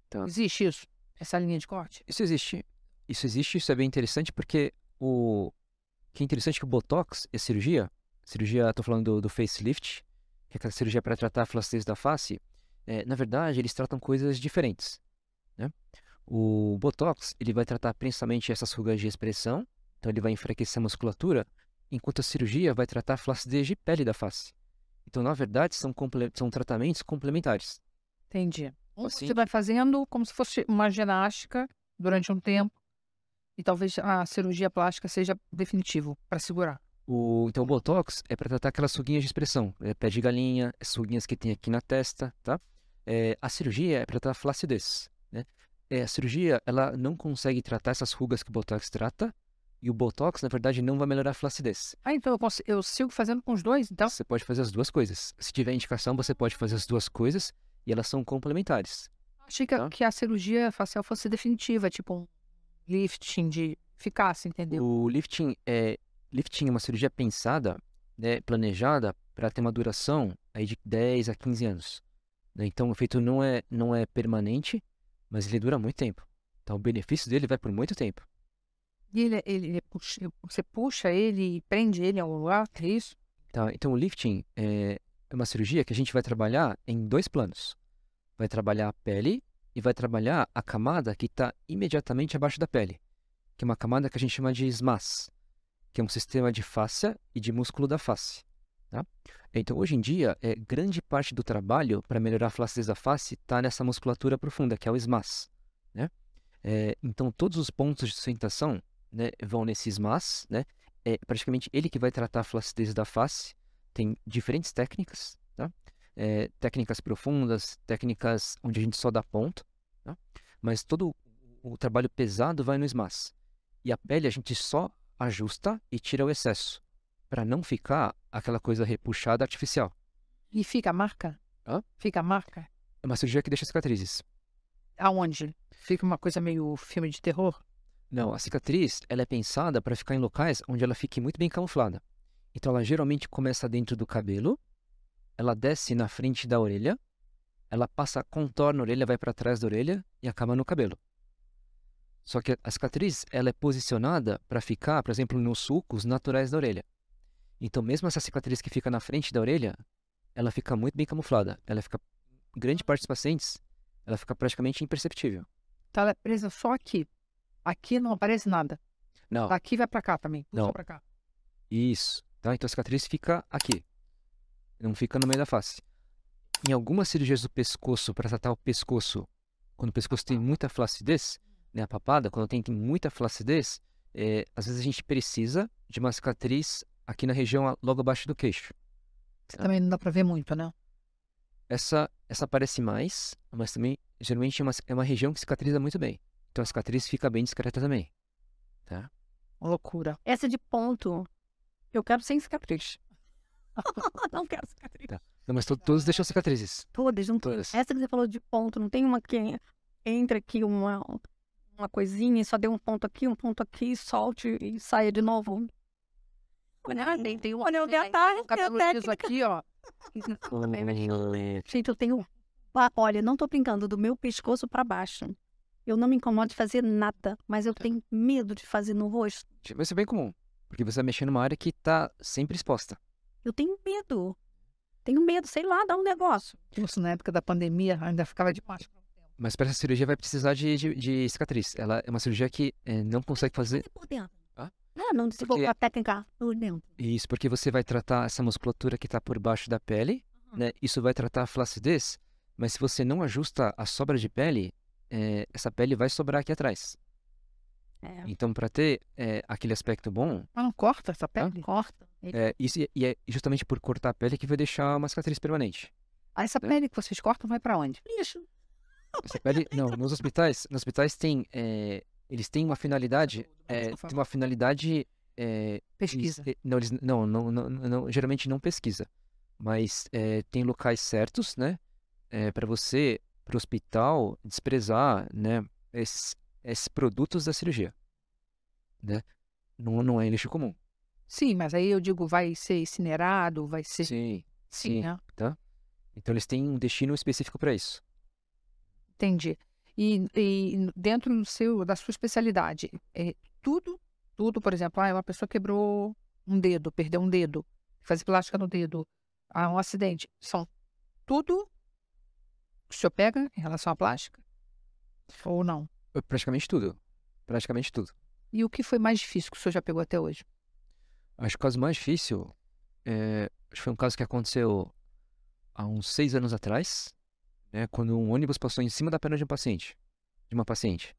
Tá. Existe isso? Essa linha de corte? Isso existe. Isso existe, isso é bem interessante porque o que é interessante é que o Botox é cirurgia. Cirurgia, estou falando do, do facelift, que é aquela cirurgia para tratar a flacidez da face. É, na verdade, eles tratam coisas diferentes. Né? O Botox, ele vai tratar principalmente essas rugas de expressão, então ele vai enfraquecer a musculatura, enquanto a cirurgia vai tratar a flacidez de pele da face. Então, na verdade, são, são tratamentos complementares. Entendi. Um Assim- Você vai fazendo como se fosse uma ginástica durante um tempo e talvez a cirurgia plástica seja definitivo para segurar. O, então, o Botox é para tratar aquelas ruguinhas de expressão, é, pé de galinha, as ruguinhas que tem aqui na testa, tá? É, a cirurgia é para tratar flacidez, né? É, a cirurgia, ela não consegue tratar essas rugas que o Botox trata, e o Botox, na verdade, não vai melhorar a flacidez. Ah, então eu, consigo, eu sigo fazendo com os dois, então? Você pode fazer as duas coisas. Se tiver indicação, você pode fazer as duas coisas, e elas são complementares. Achei que, a- Tá. que a cirurgia facial fosse definitiva, tipo um lifting de eficácia, entendeu? O lifting é, lifting é uma cirurgia pensada, né, planejada para ter uma duração aí de 10 a 15 anos. né? Então o efeito não é, não é permanente, mas ele dura muito tempo. Então o benefício dele vai por muito tempo. E ele, ele, ele puxa- você puxa ele e prende ele algum lugar, é isso? Tá? Então o lifting é, é uma cirurgia que a gente vai trabalhar em dois planos. Vai trabalhar a pele e vai trabalhar a camada que está imediatamente abaixo da pele, que é uma camada que a gente chama de SMAS, que é um sistema de fáscia e de músculo da face. Tá? Então, hoje em dia, é, grande parte do trabalho para melhorar a flacidez da face está nessa musculatura profunda, que é o SMAS. Né? É, então, todos os pontos de sustentação né, vão nesse SMAS. Né? É praticamente ele que vai tratar a flacidez da face. Tem diferentes técnicas, tá? É, técnicas profundas, técnicas onde a gente só dá ponto, tá? mas todo o, trabalho pesado vai no SMAS. E a pele a gente só ajusta e tira o excesso, para não ficar aquela coisa repuxada artificial. E fica a marca? Hã? Fica a marca? É uma cirurgia que deixa cicatrizes. Aonde? Fica uma coisa meio filme de terror? Não, a cicatriz ela é pensada para ficar em locais onde ela fique muito bem camuflada. Então ela geralmente começa dentro do cabelo, ela desce na frente da orelha, ela passa, contorna a orelha, vai para trás da orelha e acaba no cabelo. Só que a cicatriz ela é posicionada para ficar, por exemplo, nos sulcos naturais da orelha. Então mesmo essa cicatriz que fica na frente da orelha, ela fica muito bem camuflada. Ela fica, grande parte dos pacientes, ela fica praticamente imperceptível. Então ela é presa só aqui. Aqui não aparece nada. Não, Aqui vai pra cá também. Puxa Não. pra cá. Isso, tá? Então a cicatriz fica aqui, não fica no meio da face. Em algumas cirurgias do pescoço, para tratar o pescoço, quando o pescoço tem muita flacidez, né, a papada, quando tem, muita flacidez, é, às vezes a gente precisa de uma cicatriz aqui na região logo abaixo do queixo. Também não dá pra ver muito, né? Essa, essa aparece mais, mas também geralmente é uma, é uma região que cicatriza muito bem. Então a cicatriz fica bem discreta também. Uma loucura. Essa de ponto, eu quero sem cicatriz. não quero cicatriz. Não, mas to- todos deixam cicatrizes. Todas, não. Todas. Essa que você falou de ponto, não tem uma que entra aqui uma, uma coisinha e só dê um ponto aqui, um ponto aqui, solte e saia de novo. Olha, nem tem Olha, o detalhe, O cabelo tem a liso técnica. aqui, ó. Gente, eu tenho. Olha, não tô brincando, do meu pescoço pra baixo. Eu não me incomodo de fazer nada, mas eu tenho medo de fazer no rosto. Vai ser bem comum, porque você vai mexer numa área que está sempre exposta. Eu tenho medo. Tenho medo, sei lá, dá um negócio. Isso na época da pandemia ainda ficava de máscara. Mas para essa cirurgia vai precisar de, de, de cicatriz. Ela é uma cirurgia que eh, não consegue fazer Por dentro. Ah, não desenvolveu Porque- a técnica por dentro. isso, porque você vai tratar essa musculatura que está por baixo da pele, né? Isso vai tratar a flacidez, mas se você não ajusta a sobra de pele, eh, essa pele vai sobrar aqui atrás. É, Então, para ter eh, aquele aspecto bom, Mas não corta essa pele? corta. Ele- é, isso, e é justamente por cortar a pele que vai deixar uma cicatriz permanente. Aí essa É. pele que vocês cortam vai pra onde? Lixo. Não, nos hospitais, nos hospitais tem, eh, eles têm uma finalidade, eh, tem uma finalidade eh, Pesquisa. Eles- não, eles, não, não, não, não- geralmente não pesquisa. Mas tem locais certos, né? para você, para o hospital, desprezar, né? Esses, esses produtos da cirurgia. Né? Não, não é lixo comum. Sim, mas aí eu digo, vai ser incinerado, vai ser. Sim, Sim, sim. né? Então eles têm um destino específico para isso. Entendi. E, e dentro do seu, da sua especialidade, é tudo, tudo, por exemplo, ah, uma pessoa quebrou um dedo, perdeu um dedo, fazer plástica no dedo, ah, um acidente, são tudo que o senhor pega em relação à plástica? Ou não? Praticamente tudo. Praticamente tudo. E o que foi mais difícil que o senhor já pegou até hoje? Acho que o caso mais difícil é, foi um caso que aconteceu há uns seis anos atrás, né, quando um ônibus passou em cima da perna de um paciente, de uma paciente,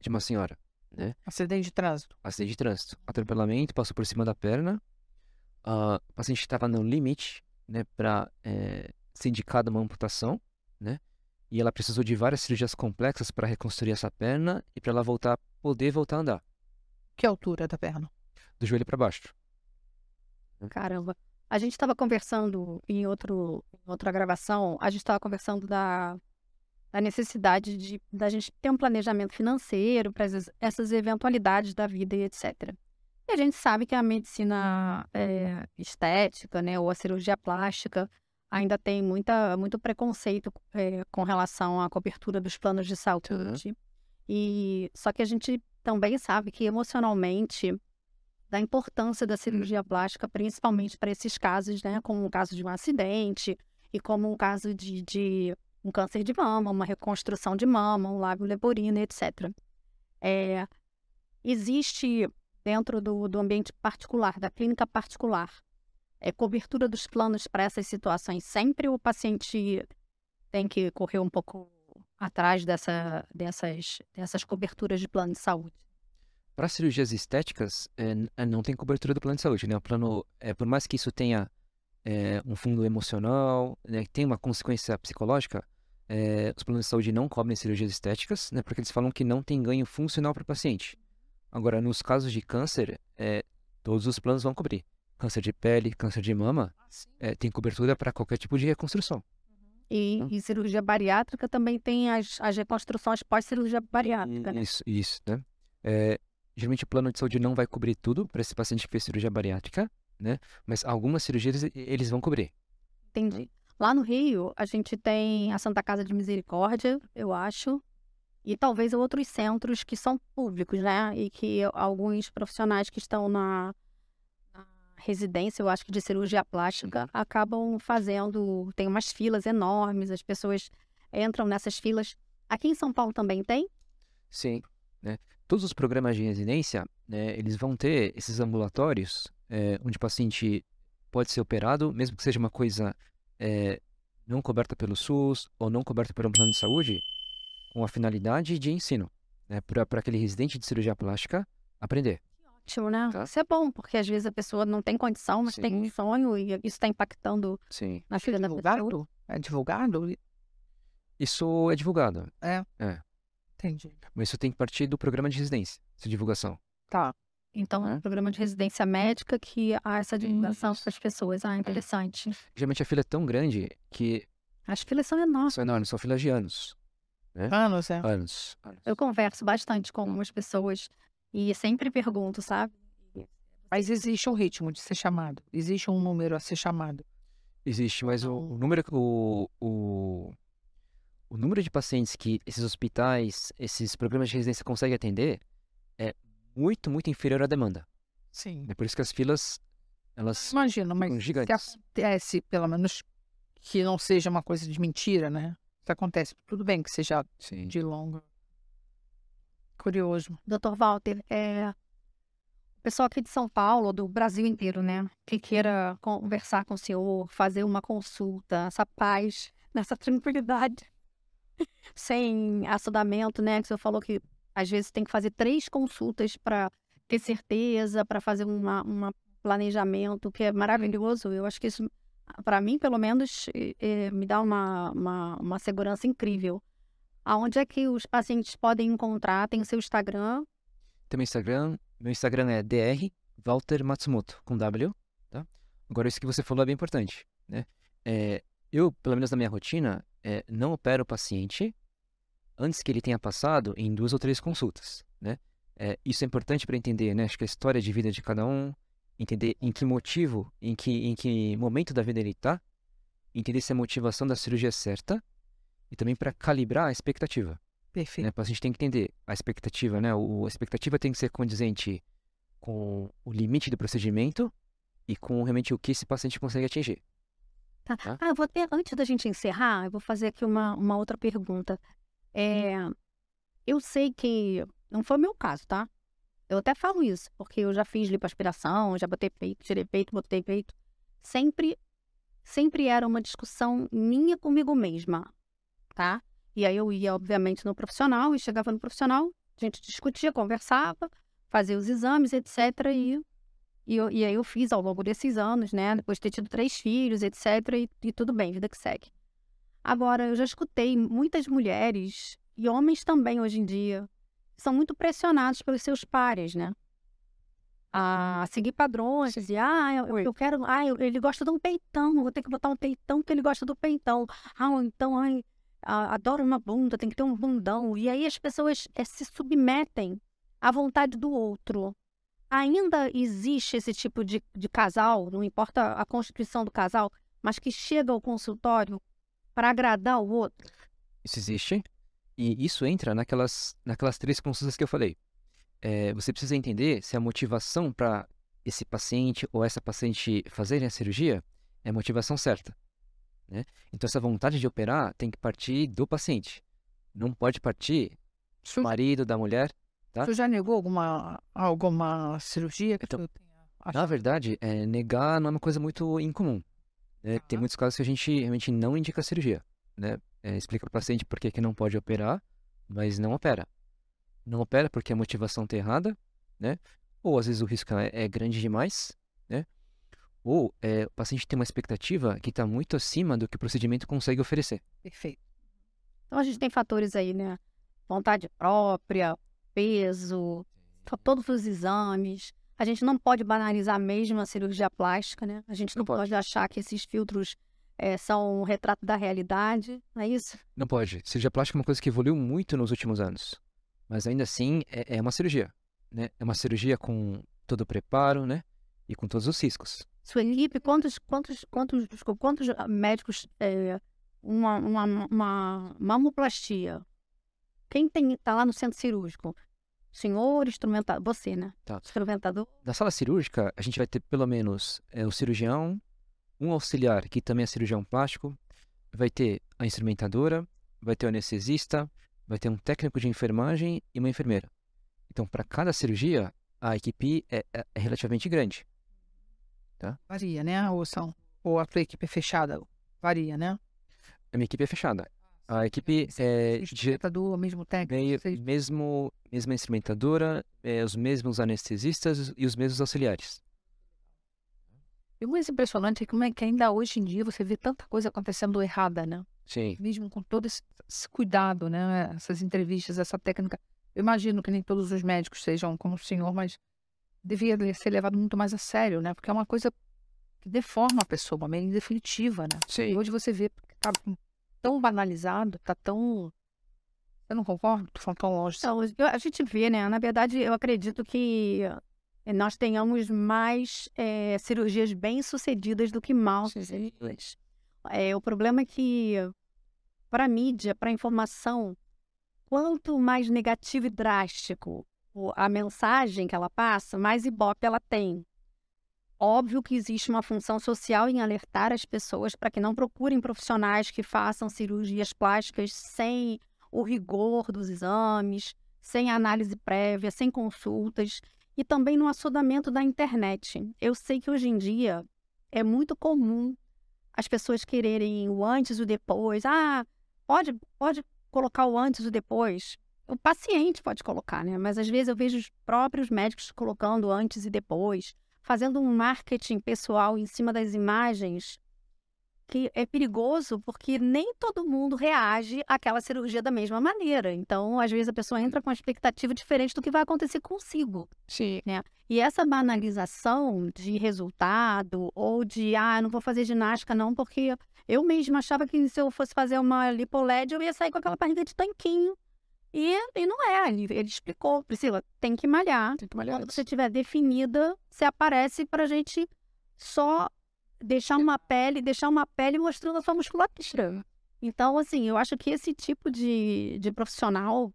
de uma senhora, né, Acidente de trânsito. acidente de trânsito, atropelamento, passou por cima da perna, a paciente estava no limite, né, para ser indicada uma amputação, né, e ela precisou de várias cirurgias complexas para reconstruir essa perna e para ela voltar, poder voltar a andar, Que altura da perna? do joelho para baixo. Caramba. A gente estava conversando em, outro, outra gravação, a gente estava conversando da, da necessidade de da gente ter um planejamento financeiro para essas, eventualidades da vida e etc. E a gente sabe que a medicina é, estética, né, ou a cirurgia plástica, ainda tem muita, muito preconceito é, com relação à cobertura dos planos de saúde. E só que a gente também sabe que emocionalmente da importância da cirurgia plástica, principalmente para esses casos, né, como o caso de um acidente e como um caso de, de um câncer de mama, uma reconstrução de mama, um lábio leporino, etc. É, existe dentro do, do ambiente particular, da clínica particular, é, cobertura dos planos para essas situações. Sempre o paciente tem que correr um pouco atrás dessa, dessas, dessas coberturas de plano de saúde. Para cirurgias estéticas, é, não tem cobertura do plano de saúde, né? O plano, é, por mais que isso tenha é, um fundo emocional, né, que tenha uma consequência psicológica, é, os planos de saúde não cobrem cirurgias estéticas, né? Porque eles falam que não tem ganho funcional para o paciente. Agora, nos casos de câncer, todos os planos vão cobrir. câncer de pele, câncer de mama, é, tem cobertura para qualquer tipo de reconstrução. E, Hum. e cirurgia bariátrica também tem as, as reconstruções pós-cirurgia bariátrica, né? Isso, isso, né? É, geralmente o plano de saúde não vai cobrir tudo para esse paciente que fez cirurgia bariátrica, né? Mas algumas cirurgias eles vão cobrir. Entendi. Lá no Rio, a gente tem a Santa Casa de Misericórdia, eu acho, e talvez outros centros que são públicos, né? E que alguns profissionais que estão na, na residência, eu acho que de cirurgia plástica, acabam fazendo. Tem umas filas enormes, as pessoas entram nessas filas. Aqui em São Paulo também tem? Sim, né? Todos os programas de residência, né, eles vão ter esses ambulatórios é, onde o paciente pode ser operado, mesmo que seja uma coisa é, não coberta pelo SUS ou não coberta pelo plano de saúde, com a finalidade de ensino, né, para aquele residente de cirurgia plástica aprender. Ótimo, né? Tá. Isso é bom, porque às vezes a pessoa não tem condição, mas tem um Sim. sonho e isso está impactando Sim. na é vida da pessoa. É divulgado? Isso é divulgado, Entendi. mas isso tem que partir do programa de residência, essa divulgação. Tá. Então, é É. um programa de residência médica que há essa divulgação para as pessoas. Ah, interessante. Geralmente a fila é tão grande que As filas são enormes. são enormes, são filas de anos. Anos, é. Anos. anos. Eu converso bastante com algumas pessoas e sempre pergunto, sabe? Mas existe um ritmo de ser chamado. Existe um número a ser chamado. Existe, mas o número, o, o, o número de pacientes que esses hospitais, esses programas de residência conseguem atender é muito, muito inferior à demanda. Sim. É por isso que as filas, elas Imagina, mas ficam se gigantes. acontece, pelo menos, que não seja uma coisa de mentira, né? Se acontece, tudo bem que seja Sim. de longa. Curioso. Doutor Walter, é... o pessoal aqui de São Paulo, do Brasil inteiro, né? Que queira conversar com o senhor, fazer uma consulta, essa paz, nessa tranquilidade, sem assodamento, né? Que senhor falou que às vezes tem que fazer três consultas para ter certeza, para fazer uma, uma planejamento, que é maravilhoso. Eu acho que isso, para mim, pelo menos, eh, me dá uma, uma, uma segurança incrível. Aonde é que os pacientes podem encontrar? Tem o seu Instagram. Tem meu Instagram, meu Instagram é dr Walter Matsumoto, com W, tá? Agora, isso que você falou é bem importante, né? É, eu, pelo menos na minha rotina, é, não opero o paciente antes que ele tenha passado em duas ou três consultas, né? É, isso é importante para entender, né? Acho que a história de vida de cada um, entender em que motivo, em que, em que momento da vida ele está, entender se a motivação da cirurgia é certa e também para calibrar a expectativa. Perfeito. Né? O paciente tem que entender a expectativa, né? O, a expectativa tem que ser condizente com o limite do procedimento e com realmente o que esse paciente consegue atingir. Tá. Tá. Ah, eu vou ter, antes da gente encerrar, eu vou fazer aqui uma, uma outra pergunta. É, eu sei que não foi o meu caso, tá? Eu até falo isso, porque eu já fiz lipoaspiração, já botei peito, tirei peito, botei peito. Sempre, sempre era uma discussão minha comigo mesma, tá? E aí eu ia, obviamente, no profissional e chegava no profissional, a gente discutia, conversava, fazia os exames, etc. E e, eu- e aí eu fiz ao longo desses anos, né? Depois de ter tido três filhos, etc. E, e tudo bem, vida que segue. Agora, eu já escutei muitas mulheres e homens também hoje em dia são muito pressionados pelos seus pares, né? A seguir padrões, dizer, ah, eu, eu quero, ah, eu- ele gosta de um peitão, vou ter que botar um peitão porque ele gosta do peitão. Ah, então, ai, a- adoro uma bunda, tem que ter um bundão. E aí as pessoas eh, se submetem à vontade do outro. Ainda existe esse tipo de, de casal, não importa a constituição do casal, mas que chega ao consultório para agradar o outro. Isso existe e isso entra naquelas, naquelas três consultas que eu falei. É, você precisa entender se a motivação para esse paciente ou essa paciente fazerem a cirurgia é a motivação certa. Né? Então, essa vontade de operar tem que partir do paciente. Não pode partir do marido, da mulher. O senhor já negou alguma, alguma cirurgia que Então, Na verdade, é, negar não é uma coisa muito incomum. né? Tem Tá. muitos casos que a gente realmente não indica cirurgia. Né? É, explica para o paciente por que, que não pode operar, mas não opera. Não opera porque a motivação está errada, né? ou às vezes o risco é, é grande demais, né? ou é, o paciente tem uma expectativa que está muito acima do que o procedimento consegue oferecer. Perfeito. Então a gente tem fatores aí, né? Vontade própria, peso, to- todos os exames. A gente não pode banalizar mesmo a cirurgia plástica, né? A gente não, Não pode. pode achar que esses filtros eh, são um retrato da realidade, não é isso? Não pode. Cirurgia plástica é uma coisa que evoluiu muito nos últimos anos. Mas ainda assim é, é uma cirurgia. Né? É uma cirurgia com todo o preparo, né? E com todos os riscos. Suelipe, quantos, quantos, quantos, desculpa, quantos médicos eh, uma, uma, uma mamoplastia? Quem tem tá lá no centro cirúrgico? Senhor instrumentador, você, né? Tá. Instrumentador. Na sala cirúrgica, a gente vai ter pelo menos é, o cirurgião, um auxiliar que também é cirurgião plástico, vai ter a instrumentadora, vai ter o anestesista, vai ter um técnico de enfermagem e uma enfermeira. Então, para cada cirurgia, a equipe é, é- é relativamente grande. Varia, né? Ou são. Ou a tua equipe é fechada. Varia, né? A minha equipe é fechada. A equipe é de, Instrumentador, mesmo técnico. meio, mesmo, mesma instrumentadora, é, os mesmos anestesistas e os mesmos auxiliares. E o mais impressionante é como é que ainda hoje em dia você vê tanta coisa acontecendo errada, né? Sim. Mesmo com todo esse, esse cuidado, né? Essas entrevistas, essa técnica. Eu imagino que nem todos os médicos sejam como o senhor, mas devia ser levado muito mais a sério, né? Porque é uma coisa que deforma a pessoa, meio definitiva, né? E Sim. hoje você vê tá tão banalizado, tá tão. Você não concorda? Tô falando tão longe. Então, eu- a gente vê, né? Na verdade, eu acredito que eh, nós tenhamos mais eh, cirurgias bem-sucedidas do que mal-sucedidas. É, o problema é que, para a mídia, para a informação, quanto mais negativo e drástico a mensagem que ela passa, mais ibope ela tem. Óbvio que existe uma função social em alertar as pessoas para que não procurem profissionais que façam cirurgias plásticas sem o rigor dos exames, sem análise prévia, sem consultas e também no assodamento da internet. Eu sei que hoje em dia é muito comum as pessoas quererem o antes e o depois. Ah, pode, pode colocar o antes e o depois. O paciente pode colocar, né? Mas às vezes eu vejo os próprios médicos colocando antes e depois, fazendo um marketing pessoal em cima das imagens que é perigoso porque nem todo mundo reage àquela cirurgia da mesma maneira. Então, às vezes a pessoa entra com uma expectativa diferente do que vai acontecer consigo. Sim. E essa banalização de resultado ou de, ah, não vou fazer ginástica não, porque eu mesma achava que se eu fosse fazer uma lipoled eu ia sair com aquela barriga de tanquinho. E, e não é, ele, ele explicou, Priscila, tem que malhar. Tem que malhar. Quando você tiver definida, você aparece pra gente só deixar uma pele, deixar uma pele mostrando a sua musculatura. Então, assim, eu acho que esse tipo de, de profissional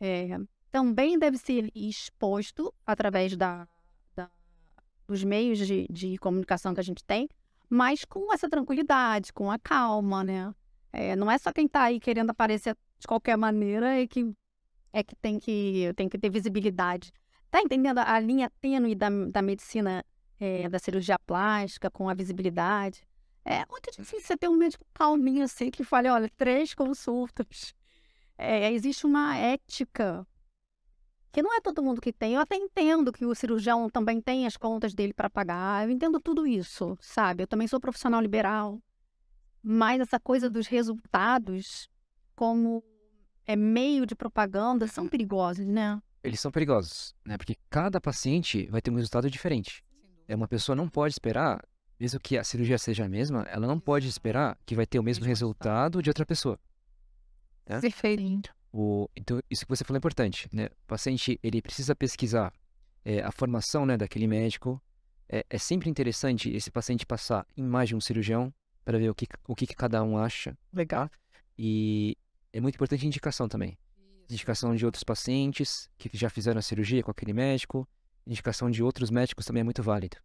é, também deve ser exposto através da, da- dos meios de, de comunicação que a gente tem, mas com essa tranquilidade, com a calma, né? É, não é só quem tá aí querendo aparecer de qualquer maneira é que, é que, tem, que tem que ter visibilidade. Tá entendendo a linha tênue da, da medicina, é, da cirurgia plástica com a visibilidade? É muito difícil você ter um médico calminho assim que fale, olha, três consultas. É, existe uma ética que não é todo mundo que tem. Eu até entendo que o cirurgião também tem as contas dele para pagar. Eu entendo tudo isso, sabe? Eu também sou profissional liberal. Mas essa coisa dos resultados como é meio de propaganda são perigosos, né? Eles são perigosos, né? Porque cada paciente vai ter um resultado diferente. É uma pessoa não pode esperar, mesmo que a cirurgia seja a mesma, ela não pode esperar que vai ter o mesmo resultado de outra pessoa. né? Perfeito. O, então, isso que você falou é importante, né? O paciente, ele precisa pesquisar é, a formação, né, daquele médico. É, é sempre interessante esse paciente passar em mais de um cirurgião para ver o que, o que que cada um acha. Legal. E é muito importante a indicação também. Indicação de outros pacientes que já fizeram a cirurgia com aquele médico. Indicação de outros médicos também é muito válido.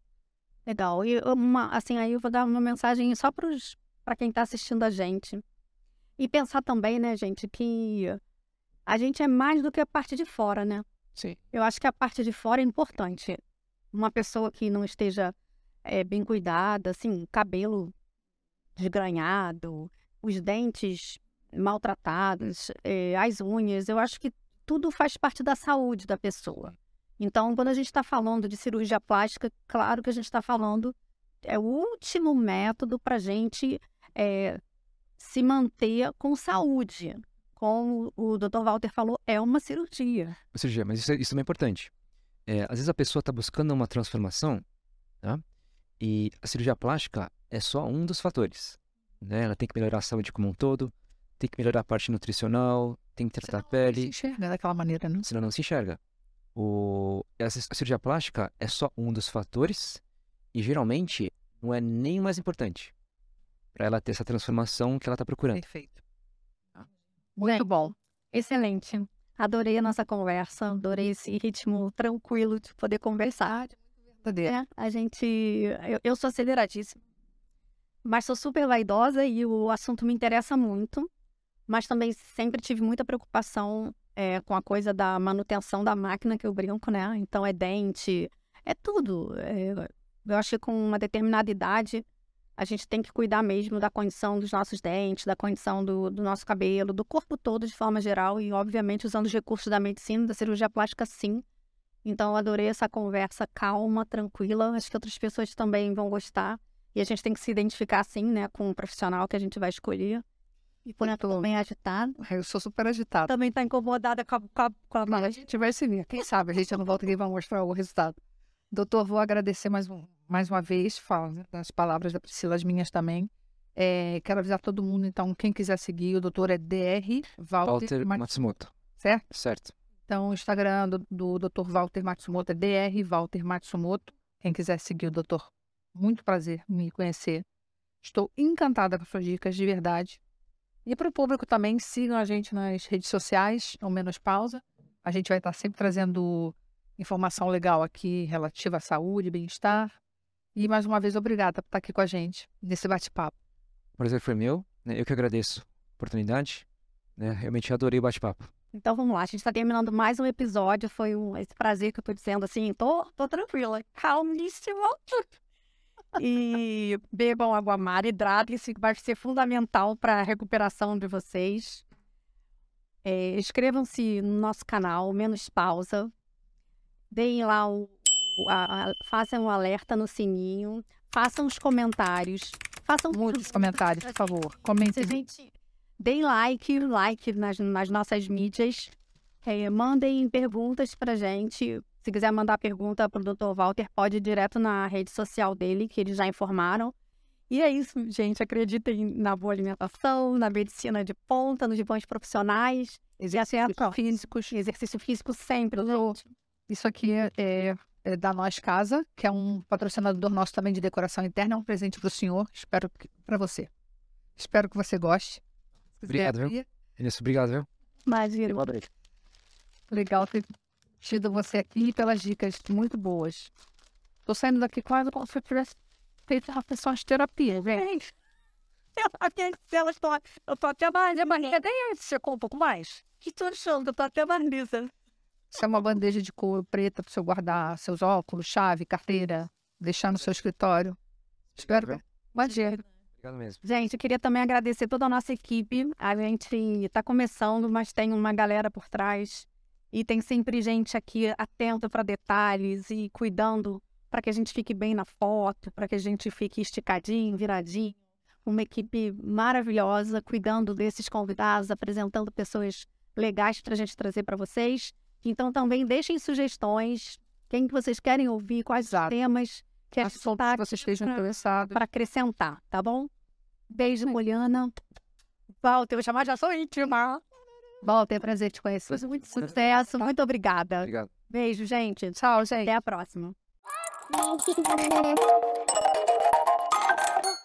Legal. E uma, assim, aí eu vou dar uma mensagem só para quem está assistindo a gente. E pensar também, né, gente, que a gente é mais do que a parte de fora, né? Sim. Eu acho que a parte de fora é importante. Uma pessoa que não esteja eh, bem cuidada, assim, cabelo desgranhado, os dentes maltratados, eh, as unhas, eu acho que tudo faz parte da saúde da pessoa. Então, quando a gente está falando de cirurgia plástica, claro que a gente está falando é o último método para a gente eh, se manter com saúde. Como o Dr. Walter falou, é uma cirurgia. Ou seja, mas isso, é- isso também é importante. é, às vezes a pessoa está buscando uma transformação, tá? E a cirurgia plástica é só um dos fatores, né? Ela tem que melhorar a saúde como um todo, tem que melhorar a parte nutricional, tem que tratar a Se pele, enxerga daquela maneira, né? senão não se enxerga. O, essa- a cirurgia plástica é só um dos fatores e geralmente não é nem o mais importante para ela ter essa transformação que ela está procurando. Perfeito. Muito bom. Excelente. Adorei a nossa conversa, adorei esse ritmo tranquilo de poder conversar. É, a gente. Eu, eu sou aceleradíssima, mas sou super vaidosa e o assunto me interessa muito. Mas também sempre tive muita preocupação é, com a coisa da manutenção da máquina que eu brinco, né? Então é dente, é tudo. É, eu acho que com uma determinada idade a gente tem que cuidar mesmo da condição dos nossos dentes, da condição do, do nosso cabelo, do corpo todo de forma geral e, obviamente, usando os recursos da medicina, da cirurgia plástica, sim. Então, eu adorei essa conversa calma, tranquila. Acho que outras pessoas também vão gostar. E a gente tem que se identificar, assim, né, com o profissional que a gente vai escolher. E por exemplo, bem agitado. Eu sou super agitada. Também está incomodada com a, com a, com a Mas a gente vai se ver. Quem sabe a gente não volta aqui e vai mostrar o resultado. Doutor, vou agradecer mais, um, mais uma vez, fala né, das palavras da Priscila, as minhas também. É, quero avisar todo mundo, então, quem quiser seguir, o doutor é DR Walter, Walter Mat- Matsumoto, certo? certo? Então, o Instagram do, do Dr. Walter Matsumoto é DR Walter Matsumoto. Quem quiser seguir o doutor, muito prazer em me conhecer. Estou encantada com suas dicas, de verdade. E para o público também, sigam a gente nas redes sociais, ao Menos Pausa. A gente vai estar sempre trazendo informação legal aqui relativa à saúde, bem-estar. E mais uma vez, obrigada por estar aqui com a gente nesse bate-papo. O prazer foi meu, né? Eu que agradeço a oportunidade, né? Realmente adorei o bate-papo. Então vamos lá, a gente está terminando mais um episódio. Foi um, esse prazer que eu tô dizendo assim, tô, tô tranquila, calmíssima. E bebam água mar, hidratem-se, que vai ser fundamental para a recuperação de vocês. É, Inscrevam-se no nosso canal, menos pausa. Deem lá o. o- a- a- façam um alerta no sininho. Façam os comentários. Façam Muitos comentários, por favor. Comentem. gente deem like, like nas, nas nossas mídias. É, mandem perguntas pra gente. Se quiser mandar pergunta pro Dr. Walter, pode ir direto na rede social dele, que eles já informaram. E é isso, gente. Acreditem na boa alimentação, na medicina de ponta, nos bons profissionais. Exercícios Exercício físicos. Exercício físico sempre, gente. Isso aqui é, é- é da Nós Casa, que é um patrocinador nosso também de decoração interna. É um presente para o senhor. Espero que para você. Espero que você goste. Obrigado, viu? Inês, obrigado, viu? Imagina. Legal ter tido você aqui pelas dicas muito boas. Tô saindo daqui quase como se eu tivesse feito uma sessão de terapia, gente. Eu, aqui, elas tão- eu tô até mais, Mas cadê você com um pouco mais? que tô achando, eu tô até mais lisa. Isso é uma bandeja de cor preta para o senhor guardar seus óculos, chave, carteira, deixar no seu escritório. Espero que. Imagina. Obrigado mesmo. Gente, eu queria também agradecer toda a nossa equipe. A gente está começando, mas tem uma galera por trás. E tem sempre gente aqui atenta para detalhes e cuidando para que a gente fique bem na foto, para que a gente fique esticadinho, viradinho. Uma equipe maravilhosa cuidando desses convidados, apresentando pessoas legais para a gente trazer para vocês. Então também deixem sugestões, quem que vocês querem ouvir, quais Exato. temas que a gente tá que vocês estejam interessados. para acrescentar, tá bom? Beijo, Poliana. Walter, eu vou chamar já sou íntima. Walter, é prazer te conhecer. Muito sucesso, muito obrigada. Obrigado. Beijo, gente. Tchau, gente. Até a próxima. Thank you.